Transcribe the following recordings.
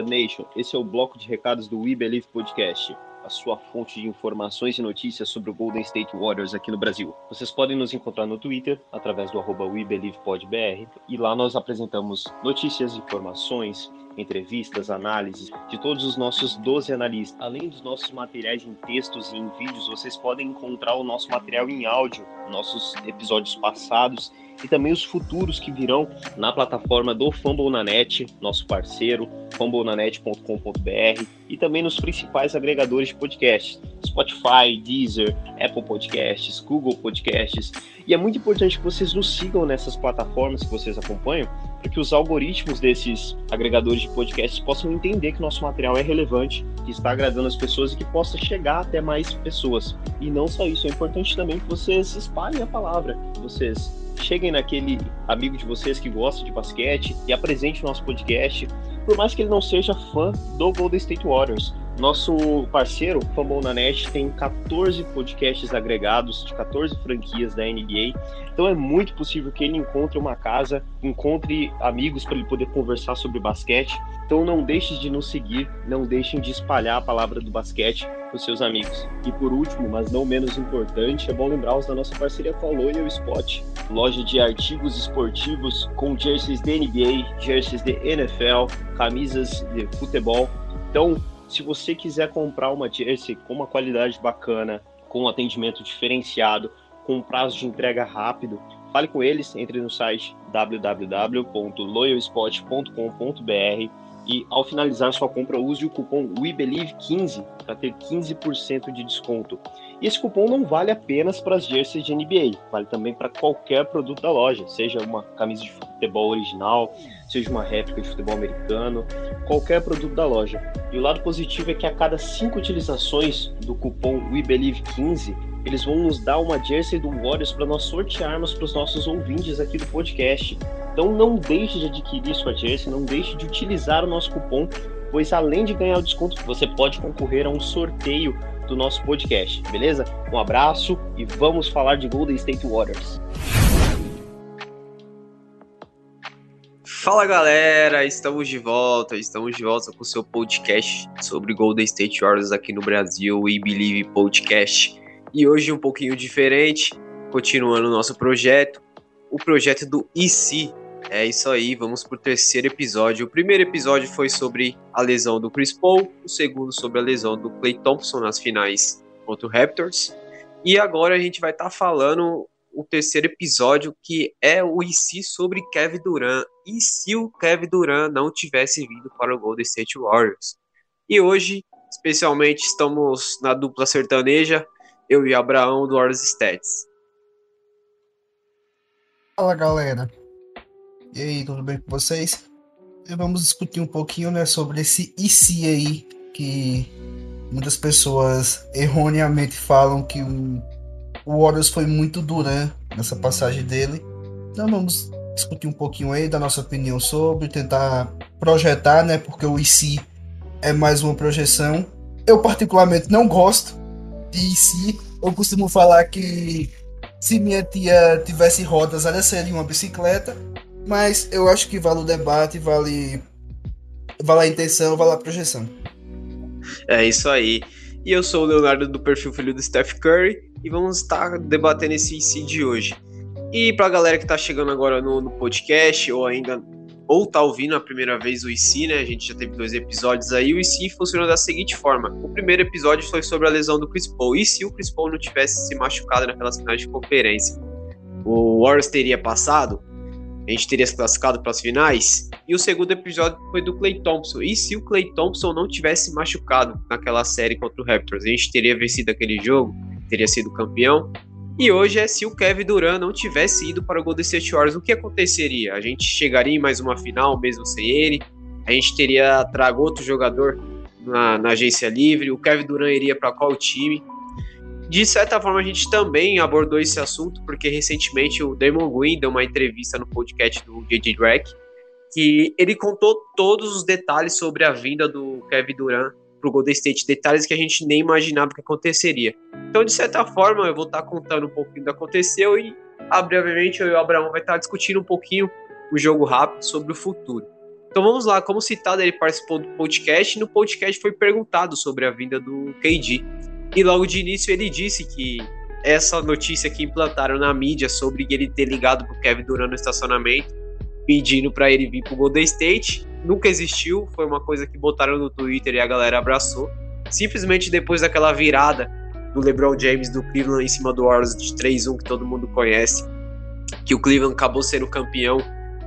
Nation, esse é o bloco de recados do We Believe Podcast, a sua fonte de informações e notícias sobre o Golden State Warriors aqui no Brasil. Vocês podem nos encontrar no Twitter, através do arroba WeBelievePodBR, e lá nós apresentamos notícias, informações, entrevistas, análises de todos os nossos 12 analistas. Além dos nossos materiais em textos e em vídeos, vocês podem encontrar o nosso material em áudio, nossos episódios passados e também os futuros que virão na plataforma do Fambonanet, nosso parceiro, fambonanet.com.br e também nos principais agregadores de podcasts, Spotify, Deezer, Apple Podcasts, Google Podcasts. E é muito importante que vocês nos sigam nessas plataformas que vocês acompanham, para que os algoritmos desses agregadores de podcasts possam entender que nosso material é relevante, que está agradando as pessoas e que possa chegar até mais pessoas. E não só isso, é importante também que vocês espalhem a palavra, que vocês cheguem naquele amigo de vocês que gosta de basquete e apresente o nosso podcast, por mais que ele não seja fã do Golden State Warriors. Nosso parceiro, Fambonanet, tem 14 podcasts agregados de 14 franquias da NBA. Então é muito possível que ele encontre uma casa, encontre amigos para ele poder conversar sobre basquete. Então não deixem de nos seguir, não deixem de espalhar a palavra do basquete para os seus amigos. E por último, mas não menos importante, é bom lembrá-los da nossa parceria com a Loyal Spot, loja de artigos esportivos com jerseys de NBA, jerseys de NFL, camisas de futebol. Então, se você quiser comprar uma jersey com uma qualidade bacana, com um atendimento diferenciado, com um prazo de entrega rápido, fale com eles, entre no site www.loyalspot.com.br e ao finalizar sua compra use o cupom WeBelieve15 para ter 15% de desconto. E esse cupom não vale apenas para as jerseys de NBA, vale também para qualquer produto da loja, seja uma camisa de futebol original, seja uma réplica de futebol americano, qualquer produto da loja. E o lado positivo é que a cada cinco utilizações do cupom WeBelieve15, eles vão nos dar uma jersey do Warriors para nós sortearmos para os nossos ouvintes aqui do podcast. Então não deixe de adquirir sua jersey, não deixe de utilizar o nosso cupom, pois além de ganhar o desconto, você pode concorrer a um sorteio do nosso podcast, beleza? Um abraço e vamos falar de Golden State Warriors. Fala galera, estamos de volta, estamos de volta com o seu podcast sobre Golden State Warriors aqui no Brasil, We Believe Podcast. E hoje um pouquinho diferente, continuando o nosso projeto, o projeto do IC. É isso aí, vamos pro terceiro episódio. O primeiro episódio foi sobre a lesão do Chris Paul, o segundo sobre a lesão do Klay Thompson nas finais contra o Raptors. E agora a gente vai estar tá falando o terceiro episódio, que é o IC sobre Kevin Durant. E se o Kevin Durant não tivesse vindo para o Golden State Warriors? E hoje, especialmente, estamos na dupla sertaneja, eu e Abraão do Warriors Stats. Fala galera, e aí, tudo bem com vocês? Vamos discutir um pouquinho né, sobre esse IC aí, que muitas pessoas erroneamente falam que o, o foi muito Durant nessa passagem dele. Então vamos discutir um pouquinho aí da nossa opinião sobre, tentar projetar, né? Porque o IC é mais uma projeção. Eu particularmente não gosto IC. Eu costumo falar que se minha tia tivesse rodas, ela seria uma bicicleta. Mas eu acho que vale o debate, vale, vale a intenção, vale a projeção. É isso aí. E eu sou o Leonardo do perfil Filho do Steph Curry e vamos estar debatendo esse IC de hoje. E pra galera que tá chegando agora no, no podcast ou ainda ou tá ouvindo a primeira vez o IC, né? A gente já teve dois episódios aí. O IC funciona da seguinte forma: o primeiro episódio foi sobre a lesão do Chris Paul. E se o Chris Paul não tivesse se machucado naquelas finais de conferência? O Warriors teria passado? a gente teria se classificado para as finais. E o segundo episódio foi do Clay Thompson. E se o Clay Thompson não tivesse machucado naquela série contra o Raptors, a gente teria vencido aquele jogo, teria sido campeão. E hoje é se o Kevin Durant não tivesse ido para o Golden State Warriors, o que aconteceria? A gente chegaria em mais uma final mesmo sem ele? A gente teria trago outro jogador na, na agência livre? O Kevin Durant iria para qual time? De certa forma, a gente também abordou esse assunto, porque recentemente o Damon Green deu uma entrevista no podcast do JJ Drake, que ele contou todos os detalhes sobre a vinda do Kevin Durant para o Golden State, detalhes que a gente nem imaginava que aconteceria. Então, de certa forma, eu vou estar contando um pouquinho do que aconteceu e, brevemente, eu e o Abraão vai estar discutindo um pouquinho o jogo rápido sobre o futuro. Então vamos lá, como citado, ele participou do podcast e no podcast foi perguntado sobre a vinda do KD. E logo de início ele disse que essa notícia que implantaram na mídia sobre ele ter ligado pro Kevin Durant no estacionamento, pedindo para ele vir pro Golden State, nunca existiu, foi uma coisa que botaram no Twitter e a galera abraçou. Simplesmente depois daquela virada do LeBron James do Cleveland em cima do Warriors de 3-1 que todo mundo conhece, que o Cleveland acabou sendo campeão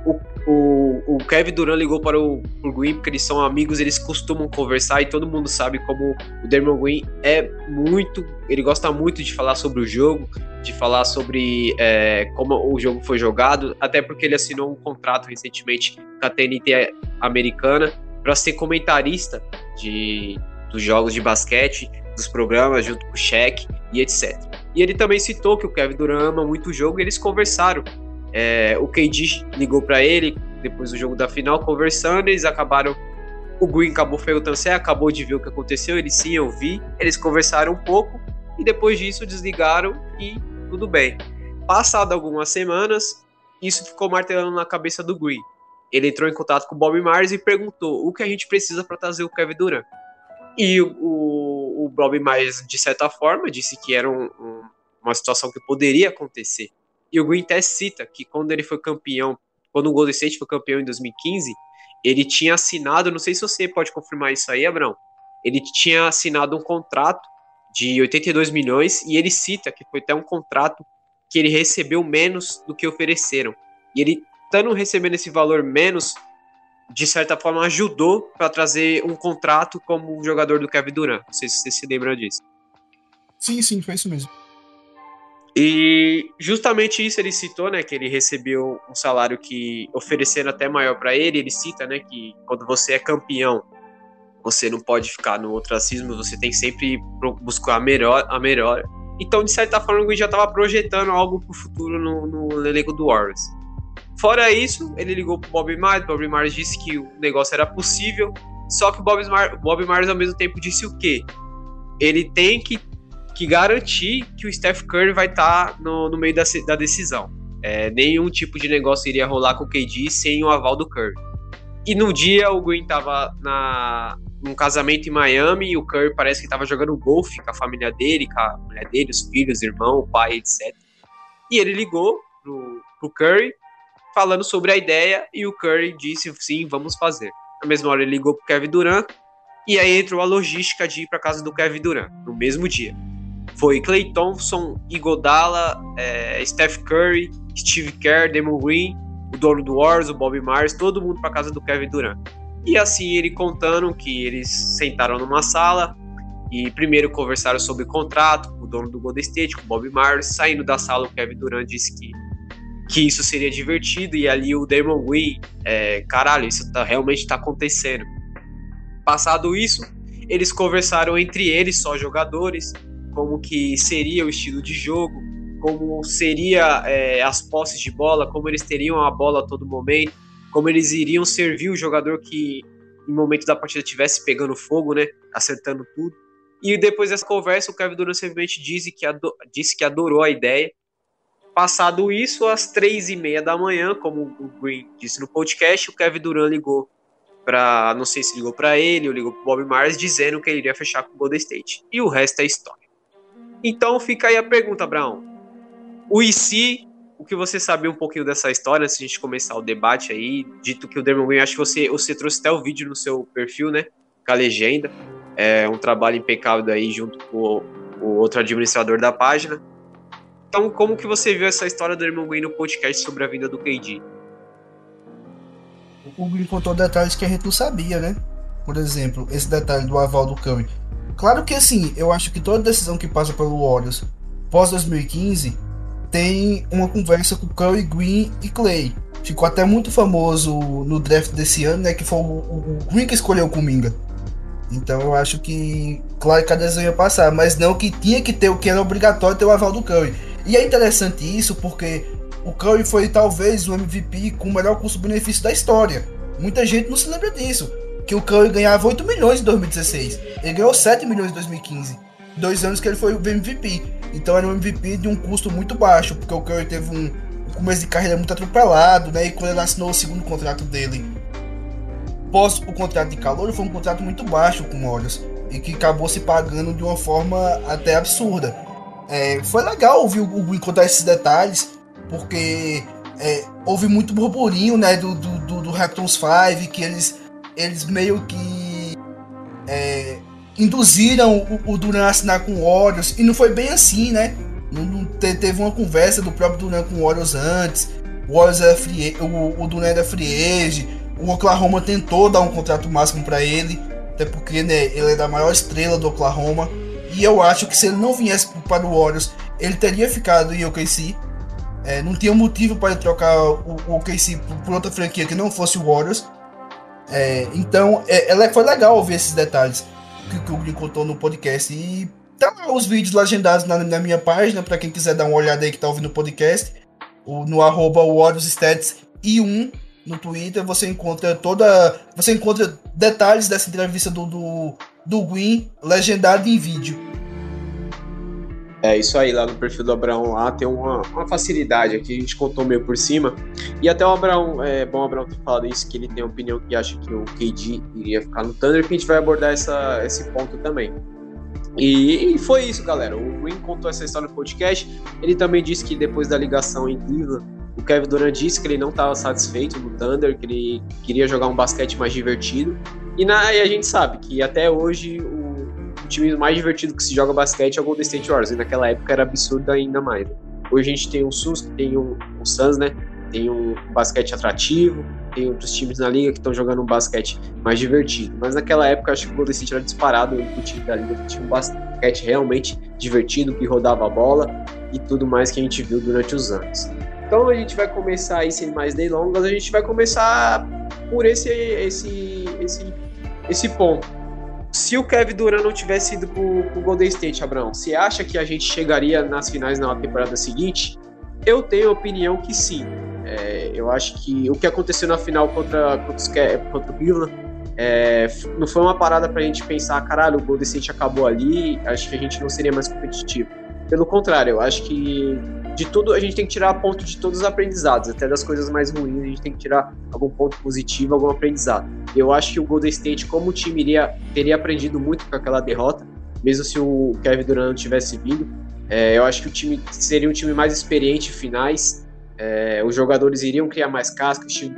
o, o, o Kevin Durant ligou para o pro Green porque eles são amigos, eles costumam conversar e todo mundo sabe como o Dermon Green é muito, ele gosta muito de falar sobre o jogo, de falar sobre é, como o jogo foi jogado, até porque ele assinou um contrato recentemente com a TNT americana para ser comentarista de, dos jogos de basquete, dos programas junto com o Shaq e etc. E ele também citou que o Kevin Durant ama muito o jogo e eles conversaram é, o KD ligou para ele depois do jogo da final, conversando, eles acabaram. O Green acabou perguntando se acabou de ver o que aconteceu. Ele sim, eu vi. Eles conversaram um pouco e depois disso desligaram e tudo bem. Passado algumas semanas, isso ficou martelando na cabeça do Green. Ele entrou em contato com o Bob Myers e perguntou o que a gente precisa para trazer o Kevin Durant. E o, o, o Bob Myers, de certa forma, disse que era um, um, uma situação que poderia acontecer. E o Green até cita que quando ele foi campeão, quando o Golden State foi campeão em 2015, ele tinha assinado, não sei se você pode confirmar isso aí, Abrão, ele tinha assinado um contrato de 82 milhões e ele cita que foi até um contrato que ele recebeu menos do que ofereceram. E ele, estando recebendo esse valor menos, de certa forma ajudou para trazer um contrato como jogador do Kevin Durant. Não sei se você se lembra disso. Sim, sim, foi isso mesmo. E justamente isso ele citou, né, que ele recebeu um salário que ofereceram até maior para ele. Ele cita, né, que quando você é campeão, você não pode ficar no ostracismo, você tem que sempre buscar a melhor, a melhor. Então, de certa forma, o Gui já estava projetando algo para o futuro no, no elenco do Warriors. Fora isso, ele ligou pro Bob Myers, Bob Myers disse que o negócio era possível, só que o Bob, Myers, Bob Myers ao mesmo tempo disse o quê? Ele tem que que garantir que o Steph Curry vai estar tá no, no meio da, da decisão. É, nenhum tipo de negócio iria rolar com o KD sem o aval do Curry. E no dia o Green tava na, num casamento em Miami e o Curry parece que estava jogando golfe com a família dele, com a mulher dele, os filhos, irmão, o pai, etc. E ele ligou pro, pro Curry falando sobre a ideia e o Curry disse sim, vamos fazer. Na mesma hora ele ligou pro Kevin Durant e aí entrou a logística de ir para casa do Kevin Durant no mesmo dia. Foi Clay Thompson, Igodala, é, Steph Curry, Steve Kerr, Damon Green, o dono do Wars, o Bob Myers, todo mundo para casa do Kevin Durant. E assim ele contando que eles sentaram numa sala e primeiro conversaram sobre o contrato com o dono do Golden State, com o Bob Myers. Saindo da sala, o Kevin Durant disse que, que isso seria divertido e ali o Damon Green, é, caralho, isso tá, realmente está acontecendo. Passado isso, eles conversaram entre eles, só jogadores, como que seria o estilo de jogo, como seria é, as posses de bola, como eles teriam a bola a todo momento, como eles iriam servir o jogador que em momento da partida estivesse pegando fogo, né, acertando tudo. E depois dessa conversa, o Kevin Durant simplesmente disse que, disse que adorou a ideia. Passado isso, às três e meia da manhã, como o Green disse no podcast, o Kevin Durant ligou para, não sei se ligou para ele ou ligou para Bob Myers, dizendo que ele iria fechar com o Golden State. E o resto é história. Então fica aí a pergunta, Abraão. O IC, o que você sabia um pouquinho dessa história, antes de a gente começar o debate aí, dito que o Dermon Green, acho que você, você trouxe até o vídeo no seu perfil, né? Com a legenda. É um trabalho impecável aí junto com o, o outro administrador da página. Então, como que você viu essa história do Dermon Green no podcast sobre a vinda do KD? O Green contou detalhes que a gente não sabia, né? Por exemplo, esse detalhe do aval do Curry. Claro que assim, eu acho que toda decisão que passa pelo Warriors pós 2015 tem uma conversa com Curry, Green e Clay. Ficou até muito famoso no draft desse ano, né? Que foi o, o, Green que escolheu o Kuminga. Então eu acho que, claro que a decisão ia passar, mas não que tinha que ter o que era obrigatório ter o aval do Curry. E é interessante isso porque o Curry foi talvez o MVP com o melhor custo-benefício da história. Muita gente não se lembra disso. Que o Curry ganhava 8 milhões em 2016. Ele ganhou 7 milhões em 2015. Dois anos que ele foi o MVP. Então era um MVP de um custo muito baixo, porque o Curry teve um, começo de carreira muito atropelado, né? E quando ele assinou o segundo contrato dele, pós o contrato de calor, foi um contrato muito baixo com o Warriors. E que acabou se pagando de uma forma até absurda. É, foi legal ouvir o Green contar esses detalhes, porque é, houve muito burburinho, né, do, do, do, do Raptors 5, que eles, eles meio que é, induziram o, o Duran a assinar com o Warriors, e não foi bem assim, né? Não, não te, teve uma conversa do próprio Duran com o Warriors antes, o Warriors era free, o, o Duran era free agent, o Oklahoma tentou dar um contrato máximo para ele, até porque né, ele é da maior estrela do Oklahoma, e eu acho que se ele não viesse para o Warriors, ele teria ficado em OKC, é, não tinha motivo para trocar o, o OKC por, por, outra franquia que não fosse o Warriors. É, então, é, ela foi legal ouvir esses detalhes que, que o Green contou no podcast. E tá lá os vídeos legendados na, na minha página, para quem quiser dar uma olhada aí que tá ouvindo o podcast. O, no arroba Stats e 1 no Twitter, você encontra toda. Você encontra detalhes dessa entrevista do, do, do Green legendado em vídeo. É isso aí, lá no perfil do Abraão lá tem uma, uma facilidade aqui, a gente contou meio por cima. E até o Abraão, é bom o Abraão ter falado isso, que ele tem opinião que acha que o KD iria ficar no Thunder, que a gente vai abordar essa, esse ponto também. E, e, foi isso, galera. O Green contou essa história no podcast. Ele também disse que depois da ligação em Cleveland, o Kevin Durant disse que ele não estava satisfeito no Thunder, que ele queria jogar um basquete mais divertido. E, na, e a gente sabe que até hoje o time mais divertido que se joga basquete é o Golden State Warriors, e naquela época era absurdo ainda mais. Hoje a gente tem o Suns, tem o, o Suns, né? Tem um basquete atrativo, tem outros times na liga que estão jogando um basquete mais divertido. Mas naquela época acho que o Golden State era disparado o time da liga, que tinha um basquete realmente divertido, que rodava a bola e tudo mais que a gente viu durante os anos. Então a gente vai começar aí sem mais delongas, a gente vai começar por esse esse esse esse ponto se o Kevin Durant não tivesse ido pro, pro Golden State, Abraão, você acha que a gente chegaria nas finais na temporada seguinte? Eu tenho a opinião que sim. É, eu acho que o que aconteceu na final contra, contra, o Cleveland é, não foi uma parada pra gente pensar, caralho, o Golden State acabou ali, acho que a gente não seria mais competitivo. Pelo contrário, eu acho que de tudo a gente tem que tirar ponto de todos os aprendizados, até das coisas mais ruins a gente tem que tirar algum ponto positivo, algum aprendizado. Eu acho que o Golden State, como time, iria, teria aprendido muito com aquela derrota, mesmo se o Kevin Durant não tivesse vindo. É, eu acho que o time seria um time mais experiente em finais, é, os jogadores iriam criar mais casca, o time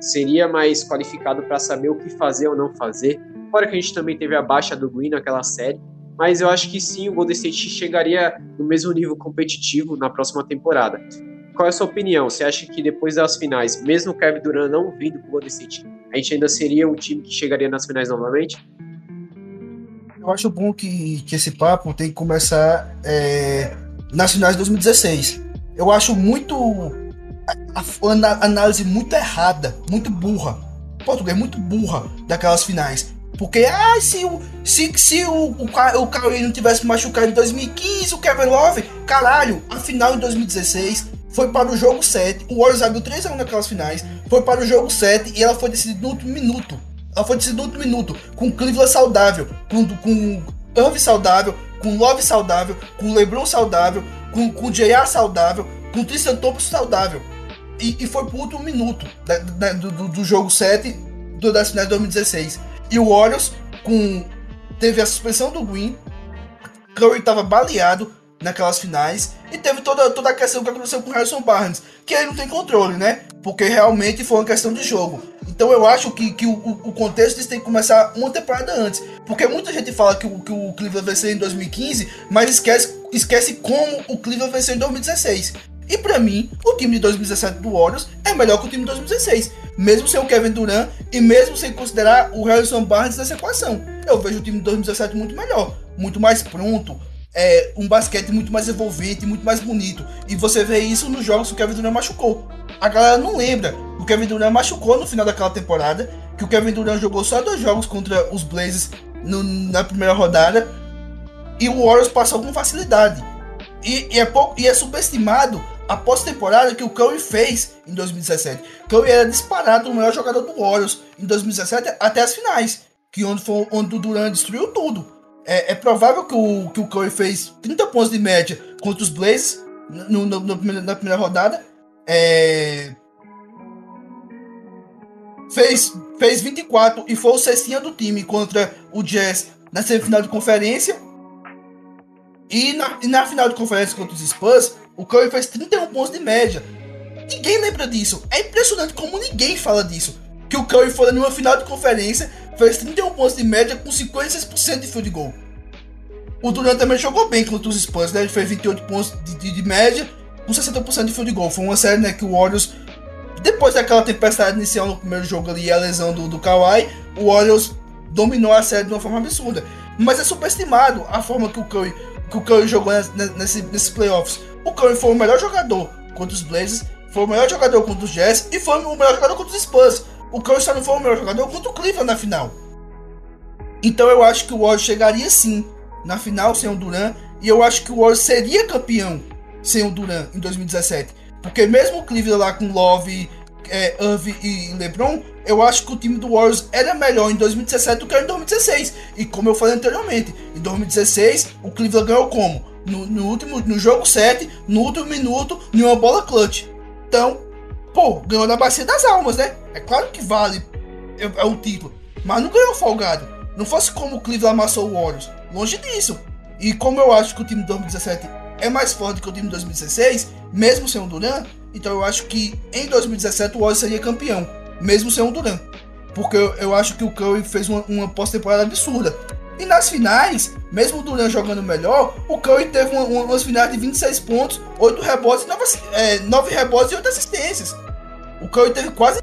seria mais qualificado para saber o que fazer ou não fazer. Fora que a gente também teve a baixa do Green naquela série, mas eu acho que sim, o Golden State chegaria no mesmo nível competitivo na próxima temporada. Qual é a sua opinião? Você acha que depois das finais, mesmo o Kevin Durant não vindo para o Golden State, a gente ainda seria um time que chegaria nas finais novamente? Eu acho bom que, que esse papo tem que começar é, nas finais de 2016. Eu acho muito. A, a, a análise muito errada, muito burra. Português, muito burra daquelas finais. Porque, ah, se o, se, se o, o, o Kyrie não tivesse machucado em 2015, o Kevin Love, caralho, a final em 2016 foi para o jogo 7. O Warriors abriu 3 a 1 naquelas finais. Foi para o jogo 7 e ela foi decidida no último minuto. Ela foi decidida no último minuto. Com Cleveland saudável, com, com Irving saudável, com Love saudável, com LeBron saudável, com, com JR saudável, com Tristan Thompson saudável. E, e foi pro último minuto da, da, do, do, jogo 7 do, das finais de 2016. E o Warriors com teve a suspensão do Green, Curry estava baleado naquelas finais e teve toda, toda a questão que aconteceu com o Harrison Barnes, que aí não tem controle, né? Porque realmente foi uma questão de jogo. Então eu acho que, que o, o contexto tem que começar uma temporada antes. Porque muita gente fala que o, que o Cleveland venceu em 2015, mas esquece, esquece como o Cleveland venceu em 2016. E para mim, o time de 2017 do Warriors é melhor que o time de 2016. Mesmo sem o Kevin Durant e mesmo sem considerar o Harrison Barnes nessa equação. Eu vejo o time de 2017 muito melhor, muito mais pronto, é, um basquete muito mais envolvente, muito mais bonito. E você vê isso nos jogos que o Kevin Durant machucou. A galera não lembra. O Kevin Durant machucou no final daquela temporada, que o Kevin Durant jogou só dois jogos contra os Blazers no, na primeira rodada e o Warriors passou com facilidade. E, e é, pouco, e é subestimado a pós-temporada que o Curry fez em 2017. Curry era disparado o melhor jogador do Warriors em 2017 até as finais, que onde, foi, onde o Durant destruiu tudo. É, é, provável que o, que o Curry fez 30 pontos de média contra os Blazers no, no, no, na primeira rodada. É, fez, fez 24 e foi o cestinha do time contra o Jazz na semifinal de conferência. E na, e na final de conferência contra os Spurs, o Curry fez 31 pontos de média. Ninguém lembra disso. É impressionante como ninguém fala disso. Que o Curry foi numa final de conferência, fez 31 pontos de média com 56% de field goal. O Durant também jogou bem contra os Spurs, né? Ele fez 28 pontos de, de, de média com 60% de field goal. Foi uma série né, que o Warriors, depois daquela tempestade inicial no primeiro jogo ali, a lesão do, do Kawhi, o Warriors dominou a série de uma forma absurda. Mas é superestimado a forma que o Curry que o Curry jogou nesse, nesses playoffs. O Curry foi o melhor jogador contra os Blazers, foi o melhor jogador contra os Jazz e foi o melhor jogador contra os Spurs. O Curry só não foi o melhor jogador contra o Cleveland na final. Então eu acho que o Warriors chegaria sim na final sem o Duran e eu acho que o Warriors seria campeão sem o Duran em 2017. Porque mesmo o Cleveland lá com Love, é, Irving e LeBron, eu acho que o time do Warriors era melhor em 2017 do que em 2016. E como eu falei anteriormente, em 2016 o Cleveland ganhou como? No, no último, no jogo 7, no último minuto, em uma bola clutch. Então, pô, ganhou na bacia das almas, né? É claro que vale é, é o título, mas não ganhou folgado. Não fosse como o Cleveland amassou o Warriors, longe disso. E como eu acho que o time de 2017 é mais forte que o time de 2016, mesmo sem o Durant, então eu acho que em 2017 o Warriors seria campeão, mesmo sem o Durant. Porque eu, eu acho que o Curry fez uma, uma pós-temporada absurda. E nas finais, mesmo o Durant jogando melhor, o Curry teve uma, uma, umas finais de 26 pontos, 8 rebotes, 9, é, 9 rebotes e 8 assistências. O Curry teve quase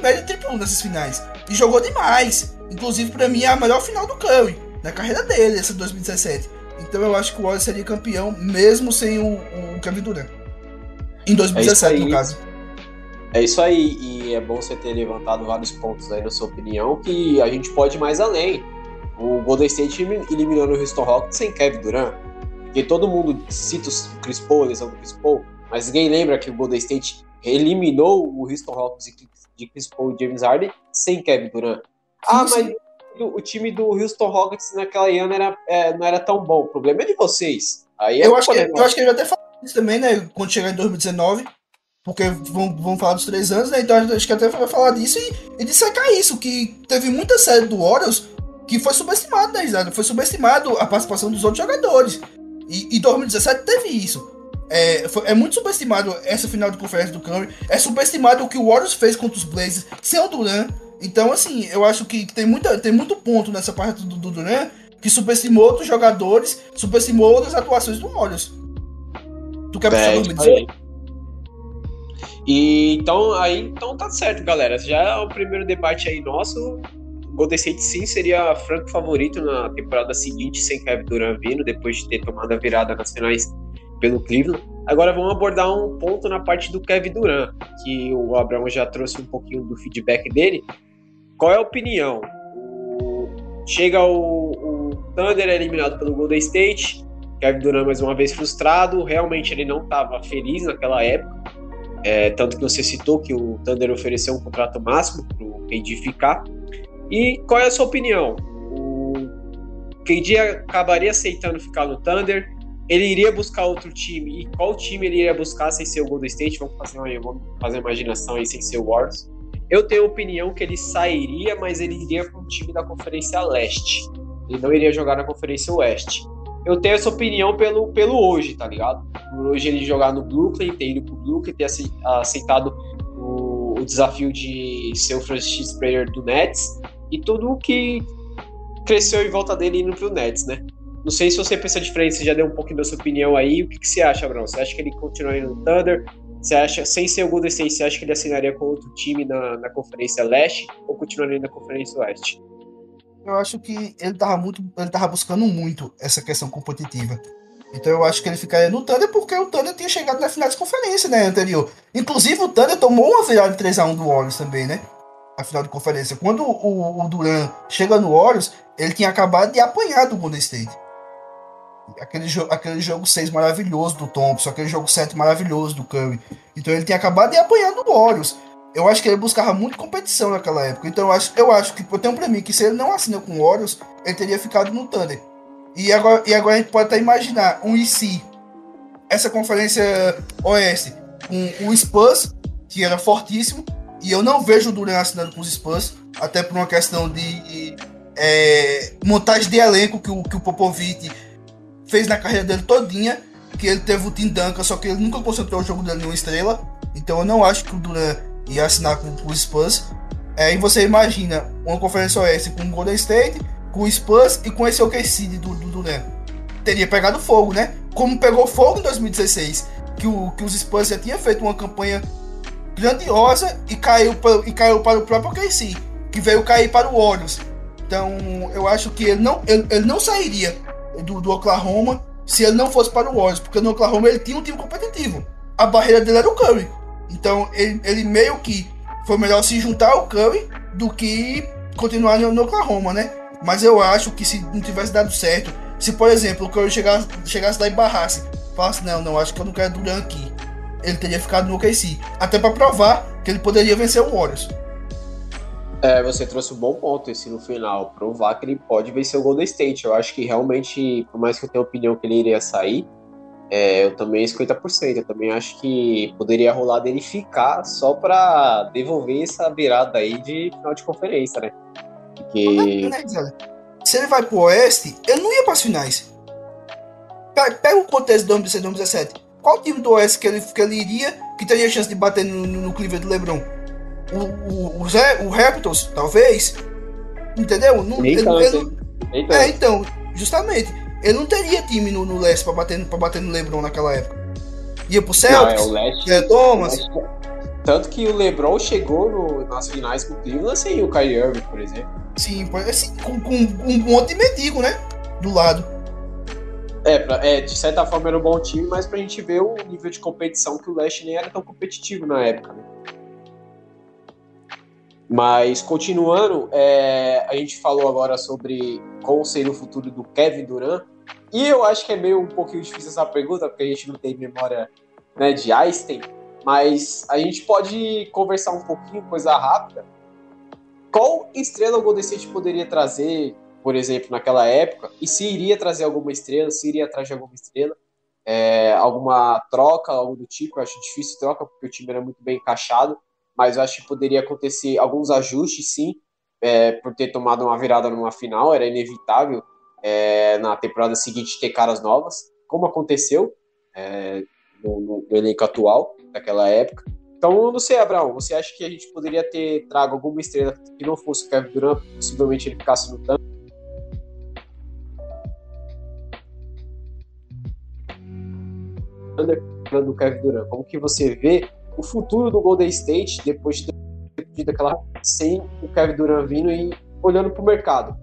média triplo nessas finais. E jogou demais. Inclusive, para mim, é a melhor final do Curry na carreira dele, essa 2017. Então eu acho que o Warriors seria campeão, mesmo sem o, o Kevin Durant. Em 2017, é no caso. É isso aí, e é bom você ter levantado vários pontos aí na sua opinião, que a gente pode ir mais além. O Golden State eliminou o Houston Rockets sem Kevin Durant, porque todo mundo cita o Chris Paul, a lesão do Chris Paul, mas ninguém lembra que o Golden State eliminou o Houston Rockets de Chris Paul e James Harden sem Kevin Durant. Ah, mas o time do Houston Rockets naquela ano era, é, não era tão bom. O problema é de vocês. Aí é eu, acho que, eu acho que ele até falou isso também, né? Quando chegar em 2019. Porque vão, vão falar dos três anos, né? Então acho que até vai falar disso e, e dissecar isso, que teve muita série do Warriors que foi subestimado, né, Isaac? Foi subestimado a participação dos outros jogadores. E, e 2017 teve isso. É, foi, é muito subestimado essa final de conferência do Curry. É subestimado o que o Warriors fez contra os Blazers sem o Duran. Então, assim, eu acho que tem, muita, tem muito ponto nessa parte do, do Duran que subestimou outros jogadores, subestimou outras atuações do Warriors. Tu quer é, dizer? E então, aí, então tá certo, galera. Já é o primeiro debate aí nosso. O Golden State sim seria franco favorito na temporada seguinte, sem Kevin Durant vindo, depois de ter tomado a virada nas finais pelo Cleveland. Agora vamos abordar um ponto na parte do Kevin Durant, que o Abraão já trouxe um pouquinho do feedback dele. Qual é a opinião? Chega o, o Thunder eliminado pelo Golden State, Kevin Durant mais uma vez frustrado, realmente ele não estava feliz naquela época, é, tanto que você citou que o Thunder ofereceu um contrato máximo para o KD ficar. E qual é a sua opinião? O KD acabaria aceitando ficar no Thunder? Ele iria buscar outro time? E qual time ele iria buscar sem ser o Golden State? Vamos fazer uma, vamos fazer uma imaginação aí sem ser o Warriors. Eu tenho a opinião que ele sairia, mas ele iria para um time da Conferência Leste. Ele não iria jogar na Conferência Oeste eu tenho essa opinião pelo, pelo hoje, tá ligado? Por hoje ele jogar no Brooklyn, ter ido pro Brooklyn, ter aceitado o, o desafio de ser o franchise player do Nets e tudo que cresceu em volta dele indo pro Nets, né? Não sei se você pensa diferente, você já deu um pouquinho da sua opinião aí. O que, que você acha, Bruno? Você acha que ele continuaria no Thunder? Você acha, sem ser o Golden State, você acha que ele assinaria com outro time na, na Conferência Leste ou continuaria na Conferência Oeste? eu acho que ele tava muito, ele tava buscando muito essa questão competitiva. Então eu acho que ele ficaria no Thunder porque o Thunder tinha chegado na final de conferência, né, anterior. Inclusive o Thunder tomou uma virada de 3 a 1 do Warriors também, né? A final de conferência. Quando o, o Duran chega no Warriors, ele tinha acabado de apanhar do Golden State. Aquele, jo aquele jogo 6 maravilhoso do Thompson, aquele jogo 7 maravilhoso do Curry. Então ele tinha acabado de apanhar do Warriors. Eu acho que ele buscava muito competição naquela época. Então eu acho, eu acho que eu tenho pra mim que se ele não assina com o Warriors, ele teria ficado no Thunder. E agora, e agora a gente pode até imaginar um IC, essa conferência Oeste, com o Spurs, que era fortíssimo, e eu não vejo o Duran assinando com os Spurs, até por uma questão de é, montagem de elenco que o, que o Popovich fez na carreira dele todinha, que ele teve o Tim Duncan, só que ele nunca concentrou o jogo dele em uma estrela, então eu não acho que o Duran ia assinar com, os Spurs. É, e você imagina uma conferência Oeste com o Golden State, com o Spurs e com esse OKC do, do Durant. Teria pegado fogo, né? Como pegou fogo em 2016, que, o, que os Spurs já tinham feito uma campanha grandiosa e caiu, para, e caiu para o próprio OKC, que veio cair para o Warriors. Então, eu acho que ele não, ele, ele não sairia do, do Oklahoma se ele não fosse para o Warriors, porque no Oklahoma ele tinha um time competitivo. A barreira dele era o Curry. Então, ele, ele meio que foi melhor se juntar ao Curry do que continuar no, no Oklahoma, né? Mas eu acho que se não tivesse dado certo, se por exemplo o Curry chegasse, chegasse lá e barrasse, falasse, não, não, acho que eu não quero Duran aqui. Ele teria ficado no OKC. Até para provar que ele poderia vencer o Warriors. É, você trouxe um bom ponto esse no final. Provar que ele pode vencer o Golden State. Eu acho que realmente, por mais que eu tenha opinião que ele iria sair, é, eu também 50%. Eu também acho que poderia rolar dele ficar só para devolver essa virada aí de final de conferência, né? Porque. Se ele vai pro Oeste, ele não ia para as finais. Pega o contexto de 2016 2017. Qual time do Oeste que ele, que ele iria que teria chance de bater no, no Cleveland LeBron? O, o, o, Zé, o Raptors, talvez? Entendeu? Não, ele, ele, ele, é, então, justamente. Ele não teria time no, no leste pra bater, pra bater no LeBron naquela época. Ia pro Celtics, não, é o leste, é Thomas. Leste, tanto que o LeBron chegou no, nas finais com o Cleveland sem o Kyrie Irving, por exemplo. Sim, assim, com, com, um monte de mendigo, né? Do lado. É, pra, é, de certa forma era um bom time, mas pra gente ver o nível de competição que o Leste nem era tão competitivo na época, né? Mas continuando, é, a gente falou agora sobre qual seria o futuro do Kevin Durant. E eu acho que é meio um pouquinho difícil essa pergunta, porque a gente não tem memória né, de Einstein. Mas a gente pode conversar um pouquinho, coisa rápida, qual estrela o Golden State poderia trazer, por exemplo, naquela época? E se iria trazer alguma estrela, se iria trazer alguma estrela? É, alguma troca, algo do tipo? Eu acho difícil troca, porque o time era muito bem encaixado, mas eu acho que poderia acontecer alguns ajustes, sim, é, por ter tomado uma virada numa final, era inevitável é, na temporada seguinte ter caras novas, como aconteceu é, no, no, no elenco atual daquela época. Então, não sei, Abraão, você acha que a gente poderia ter trago alguma estrela que não fosse o Kevin Durant, possivelmente ele ficasse no tanque? do Kevin Durant, como que você vê o futuro do Golden State depois de ter perdido aquela sem o Kevin Durant vindo e olhando para o mercado?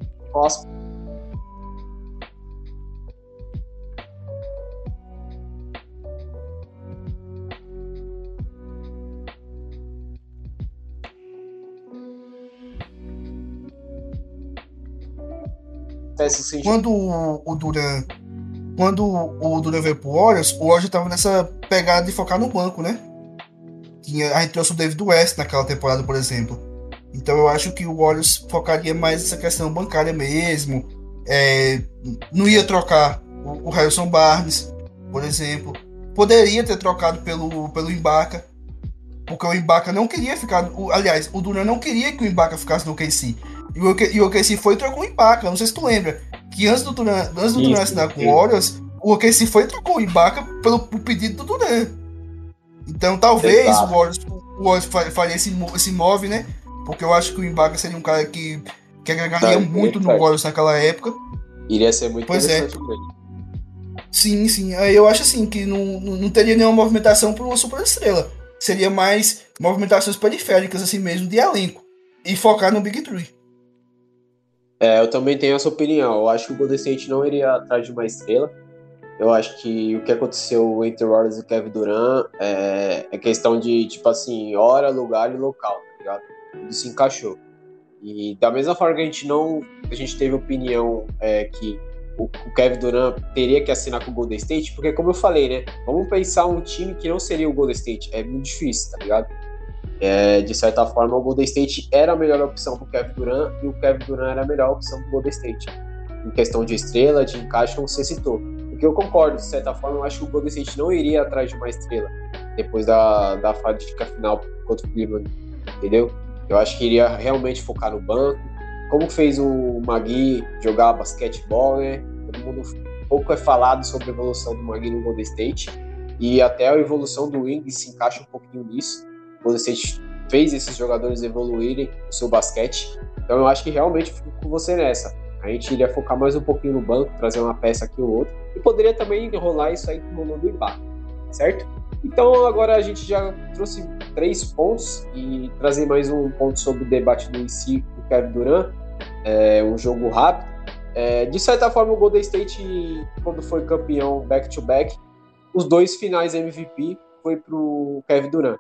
Quando o Duran. Quando o Duran veio pro Warriors, o Warriors tava nessa pegada de focar no banco, né? Tinha, a gente trouxe o David West naquela temporada, por exemplo. Então eu acho que o Warriors focaria mais nessa questão bancária mesmo. É, não ia trocar o, o Harrison Barnes, por exemplo. Poderia ter trocado pelo, pelo Ibaka, porque o Ibaka não queria ficar. O, aliás, o Duran não queria que o Ibaka ficasse no KC. E o, e o OKC foi e trocou o Ibaka. Não sei se tu lembra. Que antes do Duran, antes do Duran assinar com o Warriors, o OKC foi e trocou o Ibaka pelo, pelo pedido do Duran. Então talvez Exato. o Warriors, o Warriors faria esse, esse move, né? Porque eu acho que o Ibaka seria um cara que, que agregaria tá, muito no Warriors naquela época. Iria ser muito pois é. Sim, sim. Aí eu acho assim que não, não teria nenhuma movimentação para uma super estrela. Seria mais movimentações periféricas, assim mesmo, de elenco. E focar no Big Three. É, eu também tenho essa opinião. Eu acho que o Golden State não iria atrás de uma estrela. Eu acho que o que aconteceu entre o Warriors e Kevin Durant é, é, questão de, tipo assim, hora, lugar e local, tá ligado? Tudo se encaixou. E da mesma forma que a gente não. A gente teve opinião é, que o, o, Kevin Durant teria que assinar com o Golden State, porque como eu falei, né? Vamos pensar um time que não seria o Golden State. É muito difícil, tá ligado? É, de certa forma, o Golden State era a melhor opção para o Kevin Durant e o Kevin Durant era a melhor opção para o Golden State. Em questão de estrela, de encaixe, como você citou. Eu concordo, de certa forma, eu acho que o Golden State não iria atrás de uma estrela depois da, da fadiga final contra o Cleveland, entendeu? Eu acho que iria realmente focar no banco. Como fez o Magui jogar basquetebol, né? Todo mundo pouco é falado sobre a evolução do Magui no Golden State e até a evolução do Wing se encaixa um pouquinho nisso o Golden State fez esses jogadores evoluírem o seu basquete. Então eu acho que realmente fico com você nessa. A gente iria focar mais um pouquinho no banco, trazer uma peça aqui ou outra. E poderia também enrolar isso aí com o do Ibaka, certo? Então agora a gente já trouxe três pontos e trazer mais um ponto sobre o debate do IC do Kevin Durant. É um jogo rápido. É, de certa forma, o Golden State, quando foi campeão back-to-back, -back, os dois finais MVP foi para o Kevin Durant.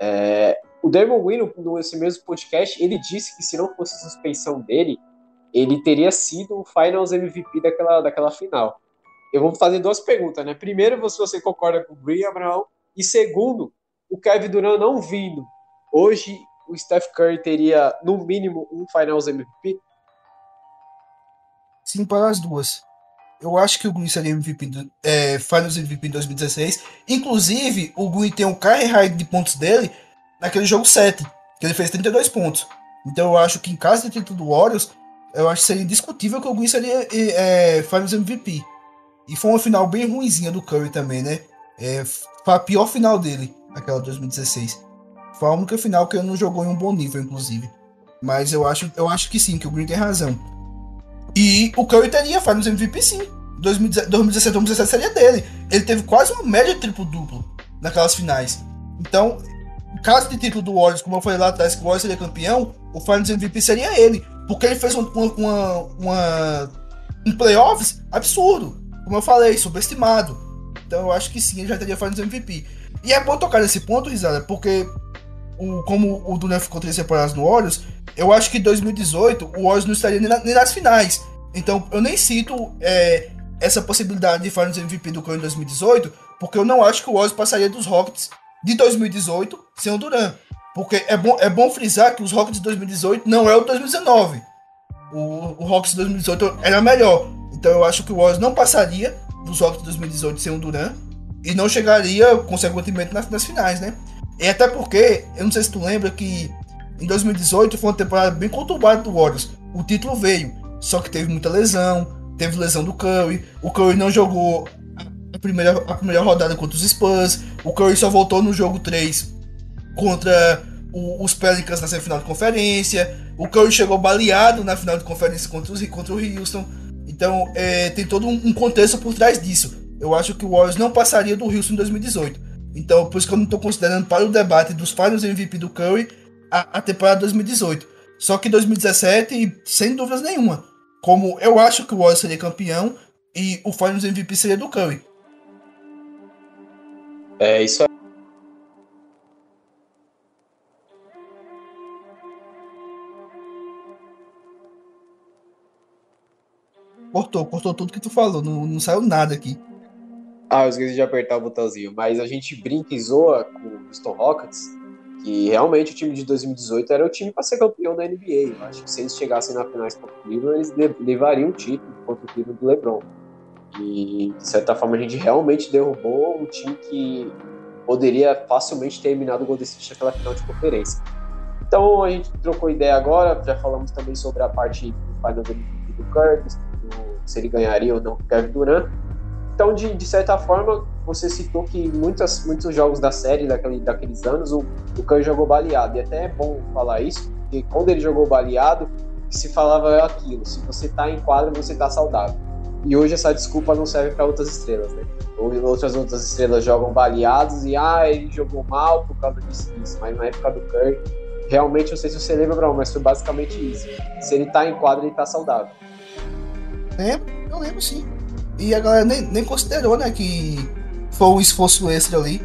É, o Damon Green, nesse mesmo podcast, ele disse que se não fosse a suspensão dele, ele teria sido o Finals MVP daquela, daquela final. Eu vou fazer duas perguntas, né? Primeiro, se você concorda com o Green, Abraão, e segundo, o Kevin Durant não vindo. Hoje, o Steph Curry teria, no mínimo, um Finals MVP? Sim, para as duas. Eu acho que o Green seria MVP é, Finals MVP em 2016. Inclusive, o Green tem um carry high de pontos dele naquele jogo 7, que ele fez 32 pontos. Então eu acho que em caso de título do Warriors, eu acho que seria indiscutível que o Green seria é, Finals MVP. E foi uma final bem ruinzinha do Curry também, né? É, foi a pior final dele, aquela 2016. Foi a única final que ele não jogou em um bom nível, inclusive. Mas eu acho, eu acho que sim, que o Green tem razão. E o Curry teria Finals MVP sim. 2017, 2017 seria dele. Ele teve quase uma média triplo-duplo naquelas finais. Então, caso de título do Warriors, como eu falei lá atrás, que o Warriors seria campeão, o Finals MVP seria ele. Porque ele fez uma, uma, uma, um playoffs absurdo. Como eu falei, subestimado. Então eu acho que sim, ele já teria Finals MVP. E é bom tocar nesse ponto, Risada, porque o, como o Duran ficou três temporadas no Warriors, eu acho que em 2018 o Warriors não estaria nem, na, nem nas finais. Então eu nem cito é, essa possibilidade de Finals MVP do Curry em 2018, porque eu não acho que o Warriors passaria dos Rockets de 2018 sem o Duran. Porque é bom, é bom frisar que os Rockets de 2018 não é o 2019. O, o Rockets de 2018 era melhor. Então eu acho que o Warriors não passaria dos Rockets de 2018 sem o Duran e não chegaria consequentemente nas, nas finais, né? E até porque, eu não sei se tu lembra que em 2018 foi uma temporada bem conturbada do Warriors. O título veio, só que teve muita lesão, teve lesão do Curry, o Curry não jogou a primeira, a primeira rodada contra os Spurs, o Curry só voltou no jogo 3 contra o, os Pelicans na semifinal de conferência, o Curry chegou baleado na final de conferência contra, os, contra o Houston. Então é, tem todo um, contexto por trás disso. Eu acho que o Warriors não passaria do Houston em 2018. Então, por isso que eu não estou considerando para o debate dos Finals MVP do Curry a, a temporada 2018. Só que 2017, sem dúvidas nenhuma. Como eu acho que o Warriors seria campeão e o Finals MVP seria do Curry. É isso aí. Cortou, cortou tudo que tu falou, não, não saiu nada aqui. Ah, eu esqueci de apertar o botãozinho. Mas a gente brinca e zoa com o Houston Rockets, que realmente o time de 2018 era o time para ser campeão da NBA. Eu acho que se eles chegassem na finais contra o Cleveland, eles levariam o título contra o Cleveland do LeBron. E, de certa forma, a gente realmente derrubou um time que poderia facilmente ter eliminado o Golden State naquela final de conferência. Então, a gente trocou ideia agora, já falamos também sobre a parte do final do Curtis, se ele ganharia ou não com o Kevin Durant. Então, de, de certa forma, você citou que muitas, muitos jogos da série daquele, daqueles anos o, o Curry jogou baleado. E até é bom falar isso, porque quando ele jogou baleado, se falava aquilo: se você tá em quadra, você tá saudável. E hoje essa desculpa não serve para outras estrelas, né? Outras outras estrelas jogam baleados e ah, ele jogou mal por causa disso, disso. Mas na época do Curry, realmente, não sei se você lembra, Bruno, mas foi basicamente isso. Se ele tá em quadra, ele tá saudável. Lembro, eu lembro sim. E a galera nem, nem considerou, né, que foi um esforço extra ali.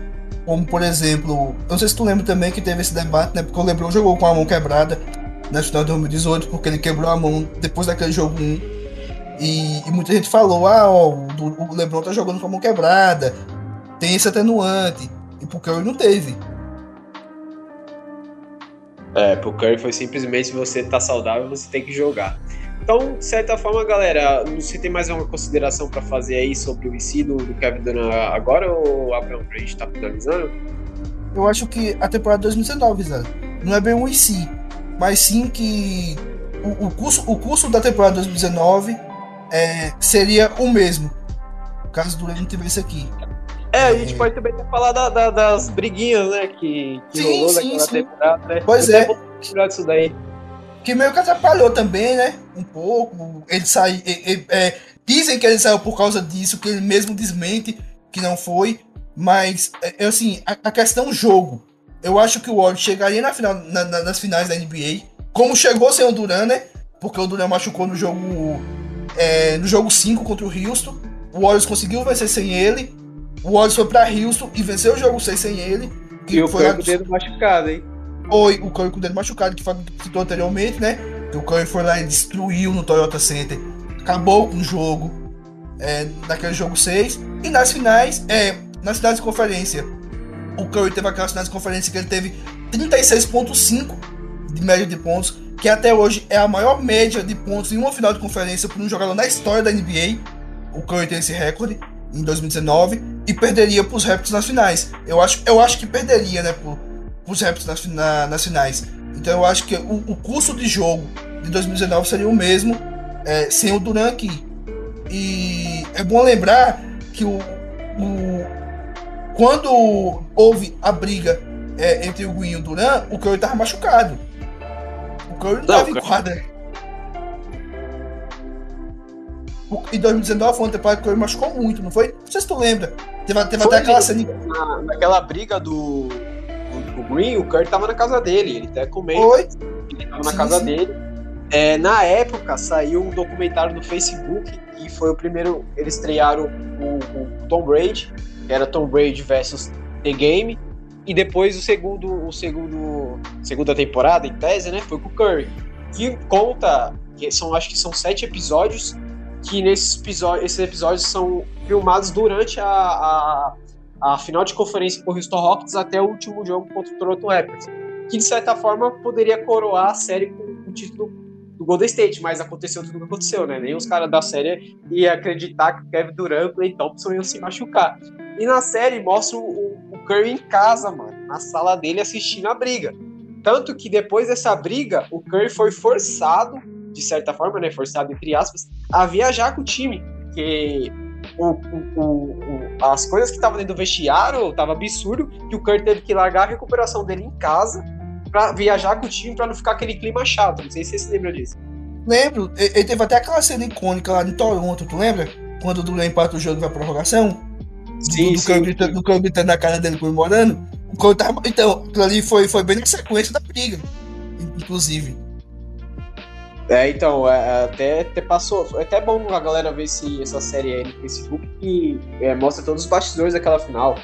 Como, por exemplo, eu não sei se tu lembra também que teve esse debate, né? Porque o Lebron jogou com a mão quebrada na final de 2018, porque ele quebrou a mão depois daquele jogo 1. E, e muita gente falou: ah, ó, o, Lebron tá jogando com a mão quebrada, tem esse atenuante. E porque ele não teve. É, pro Curry foi simplesmente você tá saudável, você tem que jogar. Então, de certa forma, galera, você tem mais alguma consideração para fazer aí sobre o IC do, do Kevin Durant agora ou Abraão pra gente tá finalizando? Eu acho que a temporada 2019, Zé, não é bem um IC, mas sim que o, o, curso, o curso da temporada 2019 é, seria o mesmo, caso o Durant não tivesse aqui. É, a gente é... pode também falar da, da, das briguinhas, né, que, que sim, rolou sim, naquela sim. temporada, né? Pois é. Disso daí. Que meio que atrapalhou também, né? Um pouco. Ele saiu. É, dizem que ele saiu por causa disso, que ele mesmo desmente que não foi. Mas, é, assim, a, a questão jogo. Eu acho que o Warriors chegaria na final, na, na, nas finais da NBA. Como chegou sem o Duran, né? Porque o Duran machucou no jogo. É, no jogo 5 contra o Houston. O Warriors conseguiu vencer sem ele. O Warriors foi pra Houston e venceu o jogo 6 sem ele. E o foi o dedo machucado, hein? Foi o Curry com o dedo machucado, que citou anteriormente, né? O Curry foi lá e destruiu no Toyota Center. Acabou com o jogo. É, naquele jogo 6. E nas finais, é, nas finais de conferência, o Curry teve aquelas finais de conferência que ele teve 36,5 de média de pontos, que até hoje é a maior média de pontos em uma final de conferência por um jogador na história da NBA. O Curry tem esse recorde em 2019 e perderia para os Raptors nas finais. Eu acho, eu acho que perderia, né, para os Raptors nas, na, nas finais. Então eu acho que o, o custo de jogo de 2019 seria o mesmo é, sem o Duran aqui. E é bom lembrar que o, o quando houve a briga é, entre o Guinho e o Duran, o Curry estava machucado. O Curry não estava em quadra. Em 2019 foi uma temporada que ele machucou muito, não foi? Não sei se tu lembra. Teve, teve até aquela cena. Na, naquela briga do, do, Green, o Kurt tava na casa dele. Ele até comenta. Foi? Ele tava na casa sim. dele. É, na época saiu um documentário no Facebook e foi o primeiro. Eles estrearam o, o Tom Brady, que era Tom Brady versus The Game. E depois o segundo, o segundo, segunda temporada, em tese, né? Foi com o Curry. Que conta, que são, acho que são sete episódios que nesses episódios, esses episódios são filmados durante a, a, a final de conferência com o Houston Rockets até o último jogo contra o Toronto Raptors, que de certa forma poderia coroar a série com o título do Golden State, mas aconteceu tudo o que aconteceu, né? Nem os caras da série iam acreditar que o Kevin Durant Clay Thompson iam se machucar. E na série mostra o, o Curry em casa, mano, na sala dele assistindo a briga. Tanto que depois dessa briga, o Curry foi forçado de certa forma, né, forçado entre aspas, a viajar com o time, que o, o, o, as coisas que estavam dentro do vestiário tava absurdo, que o Kurt teve que largar a recuperação dele em casa para viajar com o time para não ficar aquele clima chato. Não sei se você se lembra disso. Lembro, ele teve até aquela cena icônica lá em Toronto, tu lembra? Quando o Duran empata o jogo pra prorrogação? Sim, do, sim. Do Curry gritando na cara dele comemorando. Então, aquilo ali foi, foi bem na sequência da briga, inclusive. É, então, é, é, até, até passou. É até bom a galera ver esse, essa série aí no Facebook que é, mostra todos os bastidores daquela final.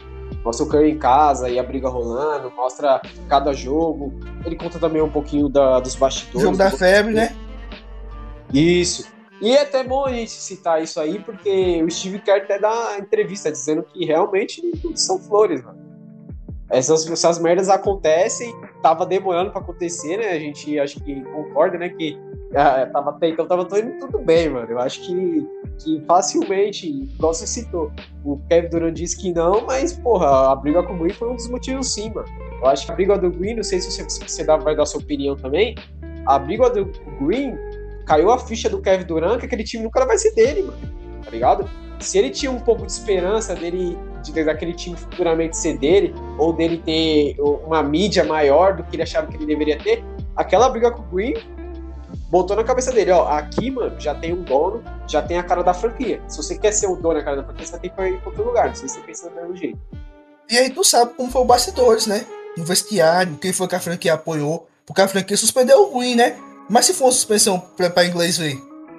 Mostra o Curry em casa e a briga rolando, mostra cada jogo. Ele conta também um pouquinho da, dos bastidores. Jogo da febre, né? Isso. E é até bom a gente citar isso aí, porque o Steve Kerr até dá entrevista dizendo que realmente são flores, mano. Essas, essas merdas acontecem, tava demorando para acontecer, né? A gente acho que concorda, né? Que ah, tava até então tava indo tudo bem, mano. Eu acho que, que facilmente, igual você citou, o Kevin Durant disse que não, mas, porra, a briga com o Green foi um dos motivos sim, mano. Eu acho que a briga do Green, não sei se você, se você dá, vai dar sua opinião também, a briga do Green caiu a ficha do Kevin Durant que aquele time nunca vai ser dele, mano. Tá ligado? Se ele tinha um pouco de esperança dele, de, daquele time futuramente ser dele, ou dele ter uma mídia maior do que ele achava que ele deveria ter, aquela briga com o Green botou na cabeça dele, ó, aqui, mano, já tem um dono, já tem a cara da franquia. Se você quer ser o dono da cara da franquia, você tem que ir pra outro lugar. Não sei se você pensa do mesmo jeito. E aí tu sabe como foi o bastidores, né? No vestiário, quem foi que a franquia apoiou Porque a franquia suspendeu o Green, né? Mas se for uma suspensão para inglês ver,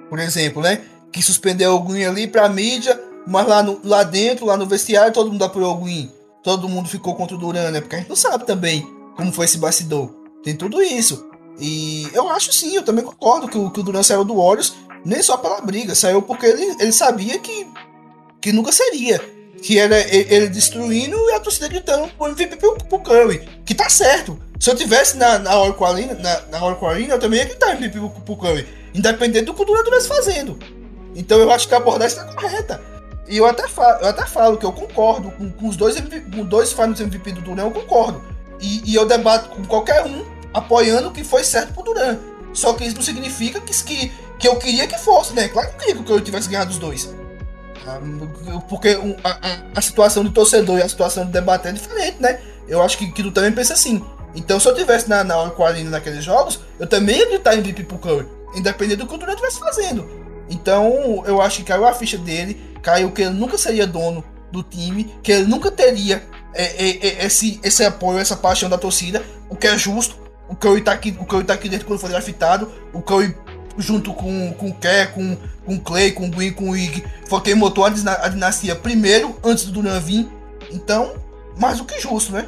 por exemplo, né? Que suspendeu o Green ali pra mídia, mas lá, no, lá dentro, lá no vestiário, todo mundo apoiou o Green. Todo mundo ficou contra o Duran, né? Porque a gente não sabe também como foi esse bastidor. Tem tudo isso. E eu acho sim, eu também concordo que o, que o Duran saiu do Warriors nem só pela briga, saiu porque ele, ele sabia que, que nunca seria. Que era ele, destruindo e a torcida gritando pro MVP pro, pro Curry. Que tá certo. Se eu tivesse na, na Oracle Arena, na, na eu também ia gritar MVP pro, pro Curry. Independente do que o Duran estivesse fazendo. Então eu acho que a abordagem está correta. E eu até falo, eu até falo que eu concordo com, com os dois, com dois Finals MVP do Duran, eu concordo. E, e, eu debato com qualquer um apoiando o que foi certo pro Duran. Só que isso não significa que, que, que eu queria que fosse, né? Claro que eu queria que eu tivesse ganhado os dois. Ah, porque a, a, a, situação do torcedor e a situação do debate é diferente, né? Eu acho que, que tu também pensa assim. Então, se eu tivesse na, na hora naqueles jogos, eu também ia gritar MVP pro Curry, independente do que o Durant estivesse fazendo. Então, eu acho que caiu a ficha dele, caiu que ele nunca seria dono do time, que ele nunca teria é, é, é, esse, esse apoio, essa paixão da torcida, o que é justo. O Curry tá aqui, o Curry tá aqui dentro quando foi draftado, o Curry junto com, com o Kerr, com, com o Clay, com o Green, com o Ig, foi quem montou a, a dinastia primeiro, antes do Duran vir. Então, mais do que justo, né?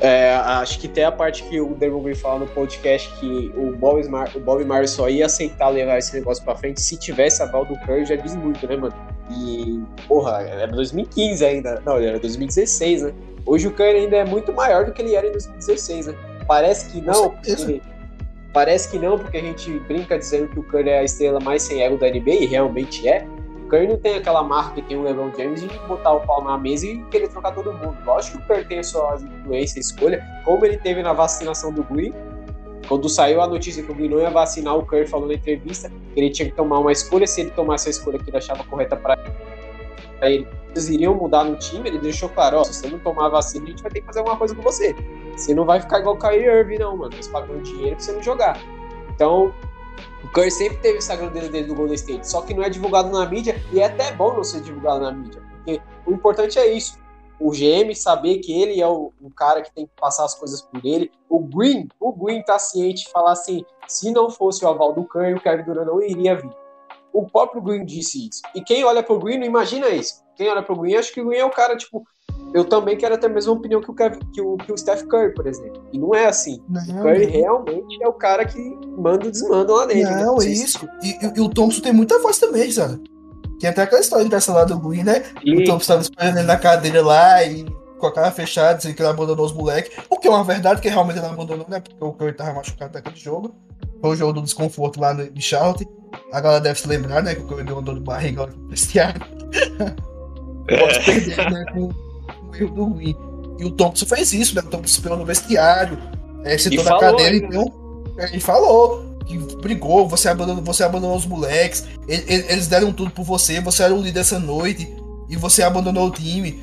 É, acho que tem a parte que o Damon Green fala no podcast que o Bob, Mar o Bob Marley só ia aceitar levar esse negócio pra frente se tivesse a val do Curry, já diz muito, né, mano? E, porra, era 2015 ainda. Não, era 2016, né? Hoje o Curry ainda é muito maior do que ele era em 2016, né? Parece que não, porque, parece que não, porque a gente brinca dizendo que o Curry é a estrela mais sem ego da NBA, e realmente é. Curry não tem aquela marca que tem o LeBron James de botar o pau na mesa e querer trocar todo mundo. Lógico que o Curry tem suas influências, escolha, como ele teve na vacinação do Green. Quando saiu a notícia que o Green não ia vacinar, o Curry falou na entrevista que ele tinha que tomar uma escolha. Se ele tomasse a escolha que ele achava correta para ele, eles iriam mudar no time. Ele deixou claro: ó, se você não tomar vacina, a gente vai ter que fazer alguma coisa com você. Você não vai ficar igual o Kyrie Irving, não, mano. Eles pagam dinheiro pra você não jogar. Então, o Curry sempre teve essa grandeza dele do Golden State, só que não é divulgado na mídia e é até bom não ser divulgado na mídia, porque o importante é isso. O GM saber que ele é o, o cara que tem que passar as coisas por ele. O Green, o Green tá ciente de falar assim: se não fosse o aval do Curry, o Kevin Durant não iria vir. O próprio Green disse isso. E quem olha pro Green não imagina isso. Quem olha pro Green acha que o Green é o cara, tipo, eu também quero ter a mesma opinião que o, que o, que o Steph Curry, por exemplo. E não é assim. Não, o Curry não. realmente é o cara que manda e desmanda lá dentro. Né? Não, né? isso. E, e, e, o Thompson tem muita voz também, sabe? Tem até aquela história dessa lá do Green, né? E... O Thompson estava esperando ele na cadeira lá e com a cara fechada, dizendo que ele abandonou os moleques. O que é uma verdade, que realmente ele abandonou, né? Porque o Curry tava machucado naquele jogo. Foi o jogo do desconforto lá no Charlotte. A galera deve se lembrar, né? Que o um dor de barriga lá no vestiário. Pode perder, né? Com erro do Wii. E o Thompson fez isso, né? O Thompson esperou no vestiário, é, sentou na cadeira, ainda. então. É, ele falou que brigou, você abandonou, você abandonou os moleques, eles deram tudo por você, você era o líder essa noite e você abandonou o time.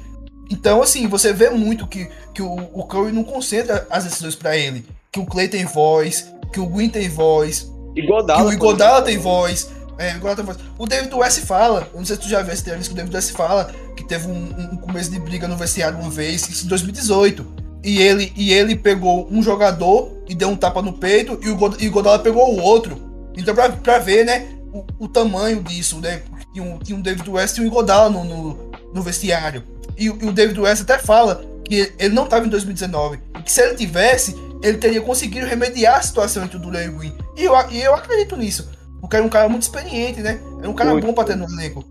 Então, assim, você vê muito que, que o, o Curry não concentra as decisões para ele. Que o Clay tem voz, que o Green tem voz, Igodala, o Igodala tem voz. É, Igodala tem voz. O David West fala, eu não sei se tu já viu esse entrevista que o David West fala, que teve um, um, começo de briga no vestiário uma vez, isso em 2018. E ele, e ele pegou um jogador e deu um tapa no peito, e o, e o Godala pegou o outro. Então, pra, pra ver, né, o, o tamanho disso, né? Tinha um, tinha um David West e um Godala no, no, no vestiário. E, e, o David West até fala que ele não estava em 2019. E que se ele tivesse, ele teria conseguido remediar a situação entre o Duran e o Green. E eu, e eu acredito nisso. Porque era um cara muito experiente, né? Era um cara muito. bom pra ter no elenco.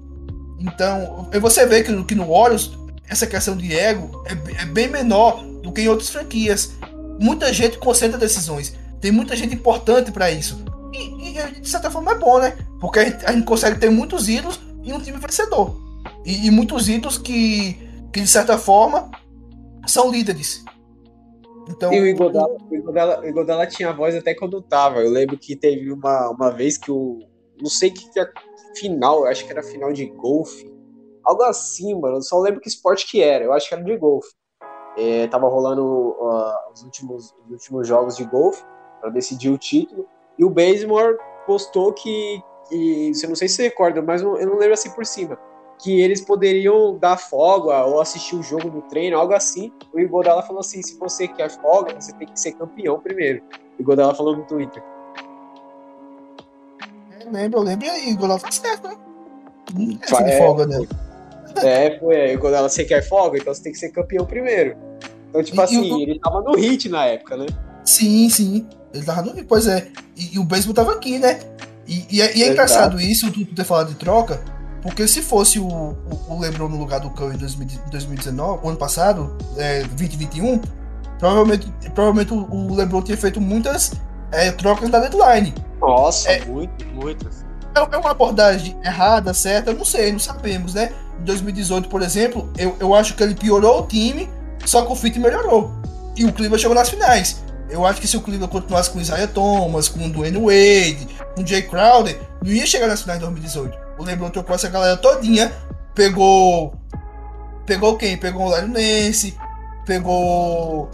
Então, você vê que, que no Warriors, essa questão de ego é, é bem menor do que em outras franquias. Muita gente concentra decisões. Tem muita gente importante para isso. E, e, de certa forma é bom, né? Porque a gente, a gente consegue ter muitos ídolos em um time vencedor. E, e, muitos ídolos que, que, de certa forma, são líderes. Então, e o Igodala, tinha voz até quando tava. Eu lembro que teve uma, uma vez que o. Não sei que, que final, eu acho que era final de golfe. Algo assim, mano. Eu só lembro que esporte que era. Eu acho que era de golfe. É, tava rolando uh, os, últimos, os últimos jogos de golfe para decidir o título. E o Bazemore postou que, que. Eu não sei se você recorda, mas eu não lembro assim por cima. Que eles poderiam dar folga ou assistir o jogo no treino, algo assim. O Igodala falou assim: se você quer folga, você tem que ser campeão primeiro. O Godala falou no Twitter. Eu lembro, eu lembro. E aí, o Godala tá certo, né? Essa de é, folga dela. É, foi. Aí o Godala, você quer folga? Então você tem que ser campeão primeiro. Então, tipo E- e assim, o- ele tava no hit na época, né? Sim, sim. Ele tava no. Pois é. E, e o beisebol tava aqui, né? E, e é, e é engraçado isso, tu, tu ter falado de troca, porque se fosse o, o, o LeBron no lugar do Curry em 2000 2019, o ano passado, é, 2021, provavelmente, provavelmente o, LeBron tinha feito muitas é, trocas na deadline. Nossa, É. muito, muito. É é uma abordagem errada, certa? Não sei, não sabemos, né? Em 2018, por exemplo, eu, eu acho que ele piorou o time, só que o fit melhorou. E o Cleveland chegou nas finais. Eu acho que se o Cleveland continuasse com o Isaiah Thomas, com o Dwayne Wade, com o Jay Crowder, não ia chegar nas finais de 2018. O LeBron trocou essa galera todinha, pegou... Pegou quem? Pegou o Larry Nance, pegou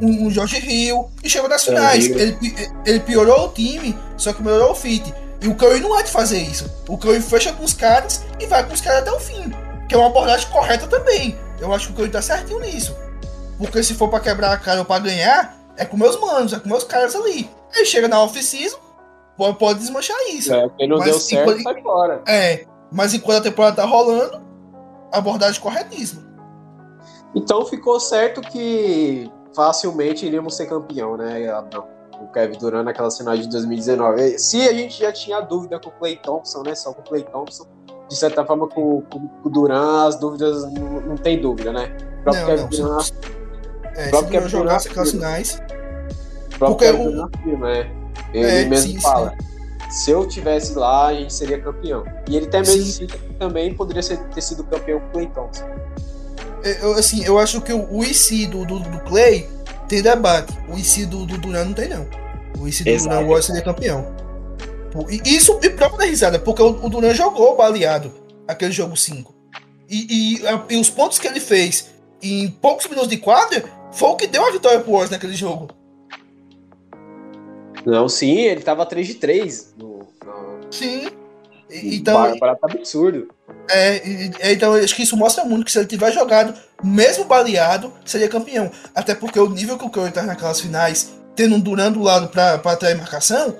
um, um George Hill e chegou nas George finais. Ele, ele piorou o time, só que melhorou o fit. E o Curry não há de fazer isso. O Curry fecha com os caras e vai com os caras até o fim. Que é uma abordagem correta também. Eu acho que o Curry tá certinho nisso. Porque se for pra quebrar a cara ou pra ganhar, é com meus manos, é com meus caras ali. Aí chega na off-season, pode, desmanchar isso. É, quem não Mas deu certo, enquanto- sai fora. É, mas enquanto a temporada tá rolando, abordagem corretíssima. Então ficou certo que facilmente iríamos ser campeão, né, Abrão? O Kevin Durant naquela final de 2019. Se a gente já tinha dúvida com o Clay Thompson, né? Só com o Clay Thompson, de certa forma com, com- com o Durant, as dúvidas não, não tem dúvida, né? O próprio Não, Kevin não, Durant, se, é, se próprio o Kevin Durant jogasse aquelas finais, o próprio porque Kevin o- Durant né? Ele É, mesmo sim, fala. Se eu tivesse lá, a gente seria campeão. E ele até mesmo Sim. também poderia ser, ter sido campeão com o Clay Thompson. eu, assim, eu acho que o, IC do, do, do Clay tem debate. O IC do, do Durant não tem, não. O IC do Exato. Agora seria campeão. E isso e próprio da risada, porque o, o Durant jogou baleado aquele jogo 5. E, e, a- e os pontos que ele fez em poucos minutos de quadra foi o que deu a vitória pro Warriors naquele jogo. Não, sim, ele tava 3 de 3 no, no, Sim. E- Então, bar- barato absurdo. É, e- e- então acho que isso mostra muito que se ele tiver jogado, mesmo baleado, seria campeão. Até porque o nível que o Curry tá naquelas finais, tendo um Durant do lado pra, pra atrair marcação,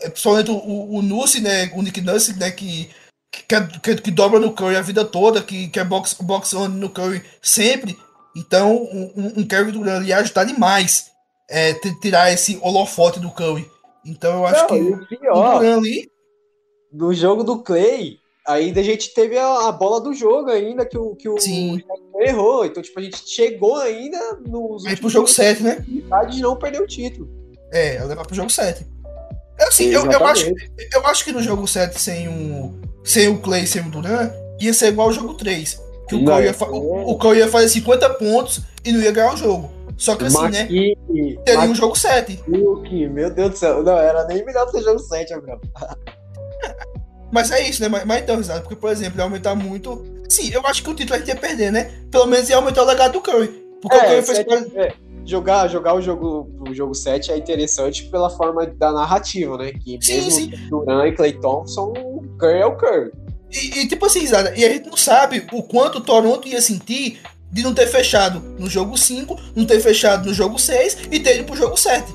é, principalmente o, o, o Nussi, né, o Nick Nurse, né, que, que, que, que dobra no Curry a vida toda, que, que é box, box on no Curry sempre. Então, um, um- Curry Durant ia ajudar demais é, tirar esse holofote do Curry. Então eu acho Não, que o pior, ali. no jogo do Clay, ainda a gente teve a, a bola do jogo ainda, que o, que o Sim. errou. Então, tipo, a gente chegou ainda nos Aí pro jogo 7, né? de não perder o título. É, ela levar pro jogo 7. É assim, eu, eu, acho, eu acho que no jogo 7, sem o, sem o Clay sem o Duran, ia ser igual ao jogo 3. Que o Clay ia, o, o Curry ia fazer 50 pontos e não ia ganhar o jogo. Só que assim, né? Maquine, Teria um jogo 7. Maquine, meu Deus do céu. Não, era nem melhor ter jogo 7, Abraão. Mas é isso, né? Mas, mas então, risada, porque, por exemplo, ia aumentar muito. Sim, eu acho que o título a gente ia perder, né? Pelo menos ia aumentar o legado do Curry. Porque o É, Curry fez. sete- é, jogar, jogar o jogo o jogo 7 é interessante pela forma da narrativa, né? Que Sim, mesmo sim. Duran e Clay Thompson, o Curry é o Curry. E, e, tipo assim, risada, e a gente não sabe o quanto o Toronto ia sentir de não ter fechado no jogo 5, não ter fechado no jogo 6 e ter ido pro jogo 7.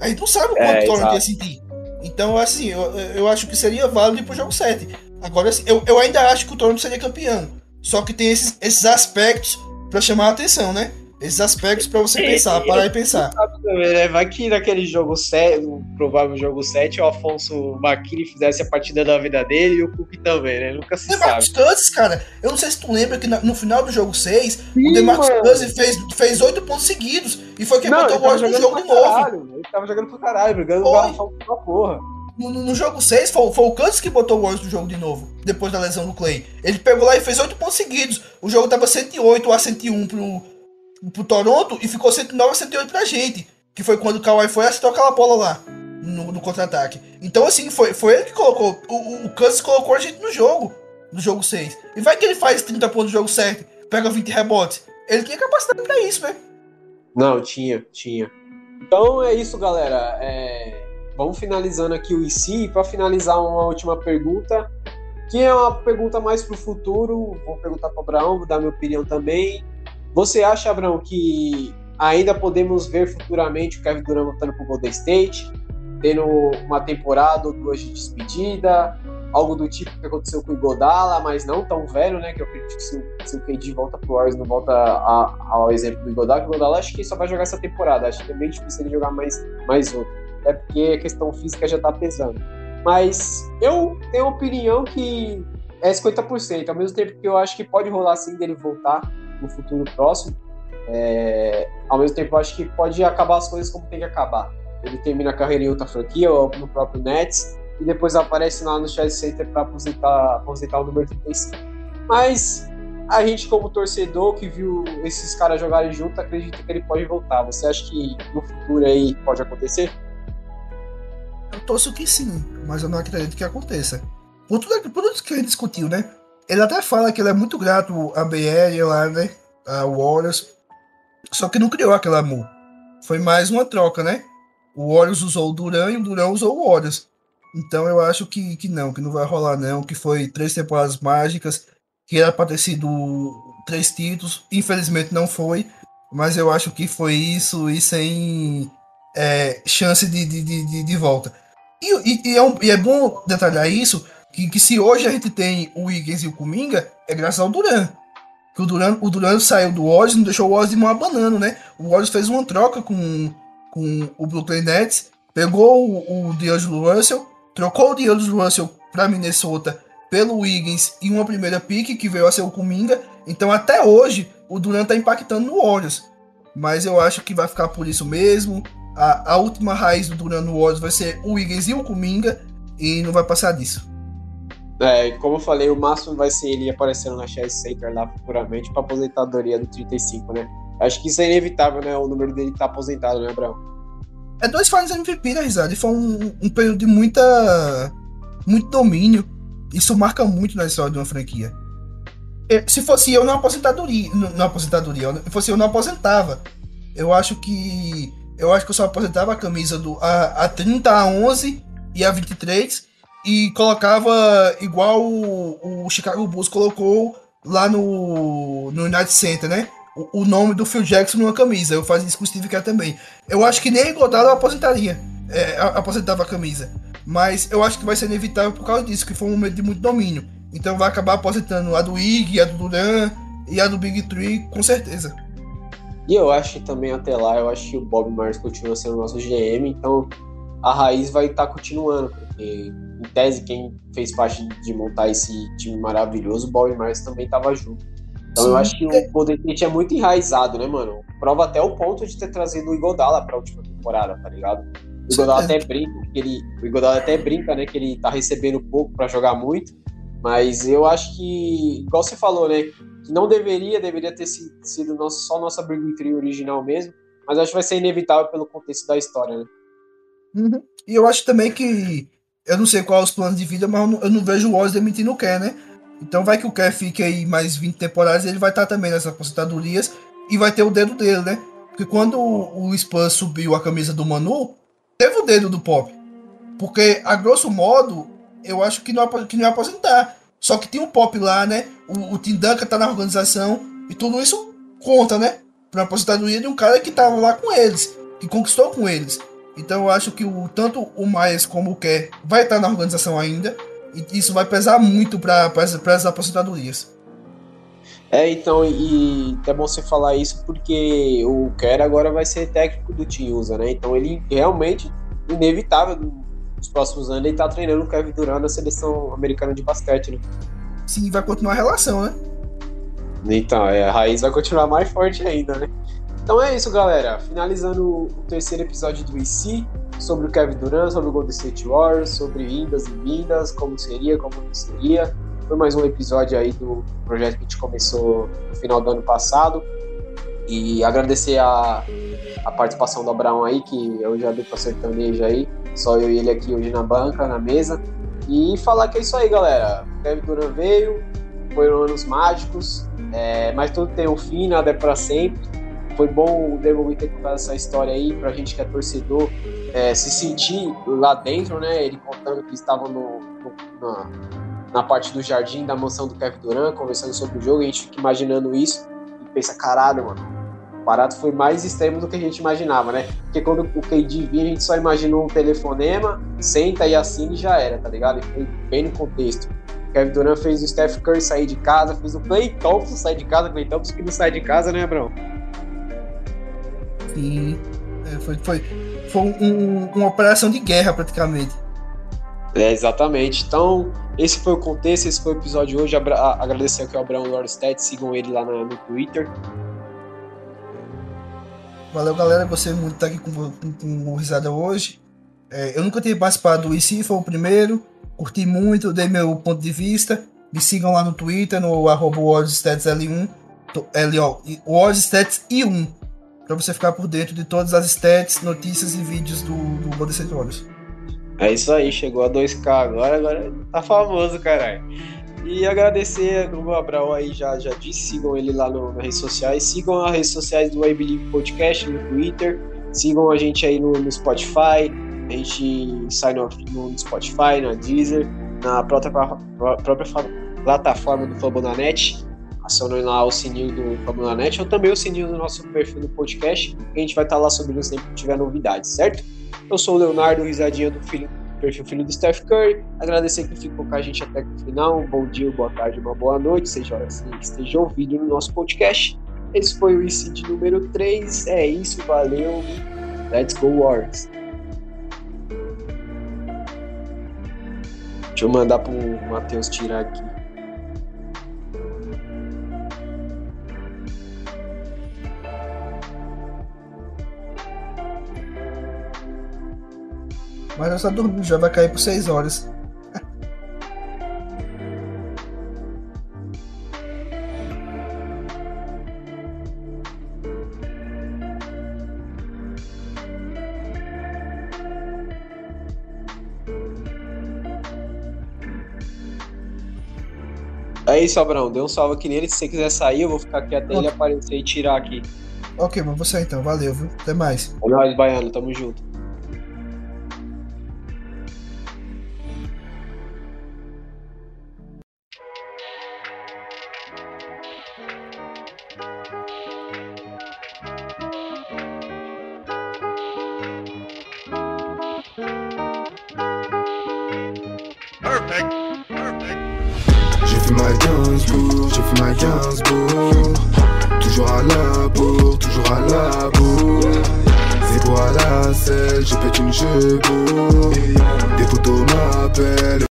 A gente não sabe o quanto É, o Toronto exato. ia sentir. Então, assim, eu, eu acho que seria válido ir pro jogo 7. Agora, assim, eu, eu ainda acho que o Toronto seria campeão. Só que tem esses, esses aspectos pra chamar a atenção, né? Esses aspectos pra você pensar, parar e pensar. Também, né? Vai que naquele jogo 7, no provável jogo 7, o Afonso Maquini fizesse a partida da vida dele e o Cook também, né? Nunca se Demarcus sabe. Cousins, cara, eu não sei se tu lembra que no final do jogo 6, o Sim, Demarcus mano. Cousins fez, fez 8 pontos seguidos. E foi quem Não, botou o Warriors no jogo de novo. caralho. Ele tava jogando pra caralho, brigando Foi. no garrafão pra porra. No, no- no jogo 6, foi, foi o Kansas que botou o Warriors no jogo de novo, depois da lesão do Clay. Ele pegou lá e fez 8 pontos seguidos. O jogo tava 108 a 101 pro, pro Toronto e ficou 109 a 108 pra gente. Que foi quando o Kawhi foi acertou aquela bola lá, no, no contra-ataque. Então, assim, foi, foi ele que colocou. O, o, Kansas colocou a gente no jogo, no jogo 6. E vai que ele faz 30 pontos no jogo 7, pega 20 rebotes. Ele tinha capacidade pra isso, né? Não, tinha, tinha. Então é isso, galera. É, Vamos finalizando aqui o IC. Para finalizar, uma última pergunta, que é uma pergunta mais para o futuro. Vou perguntar para o Abraão, vou dar minha opinião também. Você acha, Abraão, que ainda podemos ver futuramente o Kevin Durant voltando para o Golden State, tendo uma temporada ou duas de despedida, algo do tipo que aconteceu com o Igodala, mas não tão velho, né? Que eu acredito que se, se o KD volta pro Warriors, não volta a, ao exemplo do Igodala, que o Igodala acho que só vai jogar essa temporada, acho que é bem difícil ele jogar mais, mais outro, até porque a questão física já tá pesando. Mas eu tenho a opinião que é 50%, ao mesmo tempo que eu acho que pode rolar sim dele voltar no futuro próximo, é, ao mesmo tempo acho que pode acabar as coisas como tem que acabar. Ele termina a carreira em outra franquia ou no próprio Nets, e depois aparece lá no Chelsea Center para aposentar, aposentar o número 35. Mas a gente, como torcedor que viu esses caras jogarem junto, acredita que ele pode voltar. Você acha que no futuro aí pode acontecer? Eu torço que sim, mas eu não acredito que aconteça. Por tudo, por tudo que ele discutiu, né? Ele até fala que ele é muito grato a BR lá, né? A Warriors. Só que não criou aquele amor. Foi mais uma troca, né? O Warriors usou o Duran e o Duran usou o Warriors. Então eu acho que, que não, que não vai rolar não, que foi três temporadas mágicas, que era para ter sido três títulos, infelizmente não foi, mas eu acho que foi isso e sem é, chance de, de, de, de, volta. E, e, e, é um, e, é bom detalhar isso, que, que se hoje a gente tem o Wiggins e o Kuminga, é graças ao Duran. Que o Duran, o Duran saiu do Warriors não deixou o Warriors de mão abanando, né? O Warriors fez uma troca com, com o Brooklyn Nets, pegou o, o D'Angelo Russell, Trocou o D'Angelo Russell para Minnesota pelo Wiggins e uma primeira pick que veio a ser o Kuminga. Então até hoje o Durant tá impactando no Warriors. Mas eu acho que vai ficar por isso mesmo. A, a última raiz do Durant no Warriors vai ser o Wiggins e o Kuminga e não vai passar disso. É, como eu falei, o máximo vai ser ele aparecendo na Chelsea Center lá futuramente para aposentadoria do 35, né? Acho que isso é inevitável, né? O número dele tá aposentado, né, Abraão? É dois Finals MVP, né? E foi um, um período de muita. muito domínio. Isso marca muito na história de uma franquia. Se fosse eu, não aposentadoria. Não, aposentadoria. Se fosse eu, não aposentava. Eu acho que. Eu acho que eu só aposentava a camisa do. A, a 30, a 11 e a 23. E colocava igual o, o Chicago Bulls colocou lá no, no United Center, né? o, nome do Phil Jackson numa camisa. Eu fazia isso com o Steve Kerr também. Eu acho que nem Godard eu aposentaria. É, aposentava a camisa. Mas eu acho que vai ser inevitável por causa disso, que foi um momento de muito domínio. Então vai acabar aposentando a do Ig, a do Duran e a do Big Tree, com certeza. E eu acho que também até lá, eu acho que o Bob Myers continua sendo nosso GM, então a raiz vai estar tá continuando, porque em tese quem fez parte de montar esse time maravilhoso, o Bob Myers também estava junto. Então Sim. eu acho que o Golden State é muito enraizado, né, mano? Prova até o ponto de ter trazido o Igodala pra última temporada, tá ligado? O Igodala até brinca, que ele, o Igodala até brinca, né, que ele tá recebendo pouco para jogar muito, mas eu acho que, igual você falou, né, que não deveria, deveria ter sido nosso, só nossa Big Tree original mesmo, mas acho que vai ser inevitável pelo contexto da história, né? Uhum. E eu acho também que, eu não sei quais os planos de vida, mas eu não, eu não vejo o Oz demitindo o Ken, né? Então vai que o Kerr fique aí mais 20 temporadas, ele vai estar também nessas aposentadorias e vai ter o dedo dele, né? Porque quando o Spurs subiu a camisa do Manu, teve o dedo do Pop. Porque, a grosso modo, eu acho que não, que não ia aposentar. Só que tem um Pop lá, né? O, o Tim Duncan tá na organização e tudo isso conta, né? Pra aposentadoria de um cara que tava lá com eles, que conquistou com eles. Então eu acho que o, tanto o Myers como o Kerr vai estar na organização ainda. E isso vai pesar muito para as aposentadorias. É, então, e é bom você falar isso porque o Kerr agora vai ser técnico do Usa, né? Então ele realmente, inevitável, nos próximos anos, ele tá treinando o Kevin Durant na seleção americana de basquete, né? Sim, vai continuar a relação, né? Então, é, a raiz vai continuar mais forte ainda, né? Então é isso, galera. Finalizando o terceiro episódio do IC sobre o Kevin Durant, sobre o Golden State Warriors, sobre indas e vindas, como seria, como não seria. Foi mais um episódio aí do projeto que a gente começou no final do ano passado. E agradecer a, a participação do Abraão aí, que eu já dei para sertanejo aí. Só eu e ele aqui hoje na banca, na mesa. E falar que é isso aí, galera. O Kevin Durant veio, foram anos mágicos, é, mas tudo tem um fim, nada é para sempre foi bom o Demogui ter contado essa história aí pra gente que é torcedor é, se sentir lá dentro, né? Ele contando que estava no, no, na, na, parte do jardim da mansão do Kevin Durant, conversando sobre o jogo, a gente fica imaginando isso e pensa, caralho, mano, O barato foi mais extremo do que a gente imaginava, né? Porque quando o KD vinha, a gente só imaginou um telefonema, senta e assina e já era, tá ligado? E foi bem no contexto. Kevin Durant fez o Steph Curry sair de casa, fez o Clay Thompson sair de casa, Clay Thompson que não sai de casa, né, Abrão? É, foi, foi, foi um, uma operação de guerra praticamente. É, exatamente. Então, esse foi o contexto, esse foi o episódio de hoje. Agradecer aqui ao Abraão Lorstedt, sigam ele lá no, no Twitter. Valeu, galera. Gostei muito de estar aqui com, com, com o Risada hoje. É, eu nunca tinha participado do IC, foi o primeiro. Curti muito, dei meu ponto de vista. Me sigam lá no Twitter, no arroba L1, Stats I1, para você ficar por dentro de todas as stats, notícias e vídeos do, do Golden. É isso aí, chegou a 2K agora, agora tá famoso, caralho. E agradecer, como o Abraão aí já, já disse, sigam ele lá no, nas redes sociais, sigam as redes sociais do I Believe Podcast no Twitter, sigam a gente aí no, no Spotify, a gente sai no, no Spotify, na Deezer, na própria, própria plataforma do Fambonanet. Acionem lá o sininho do Fambonanet ou também o sininho do nosso perfil do podcast. a gente vai estar lá sobre sempre que tiver novidades, certo? Eu sou o Leonardo, risadinha do filho, perfil filho do Steph Curry. Agradecer que ficou com a gente até o final. Um bom dia, boa tarde, uma boa noite, seja hora que esteja ouvindo no nosso podcast. Esse foi o ICID número 3. É isso, valeu. Let's go, Warriors. Deixa eu mandar pro Matheus tirar aqui. Mas já tá dormindo, já vai cair por 6 horas. É isso, Abrão. Dê um salve aqui nele. Se você quiser sair, eu vou ficar aqui até ele aparecer e tirar aqui. Ok, mas você então. Valeu, viu? Até mais. É nóis, Baiano. Tamo junto.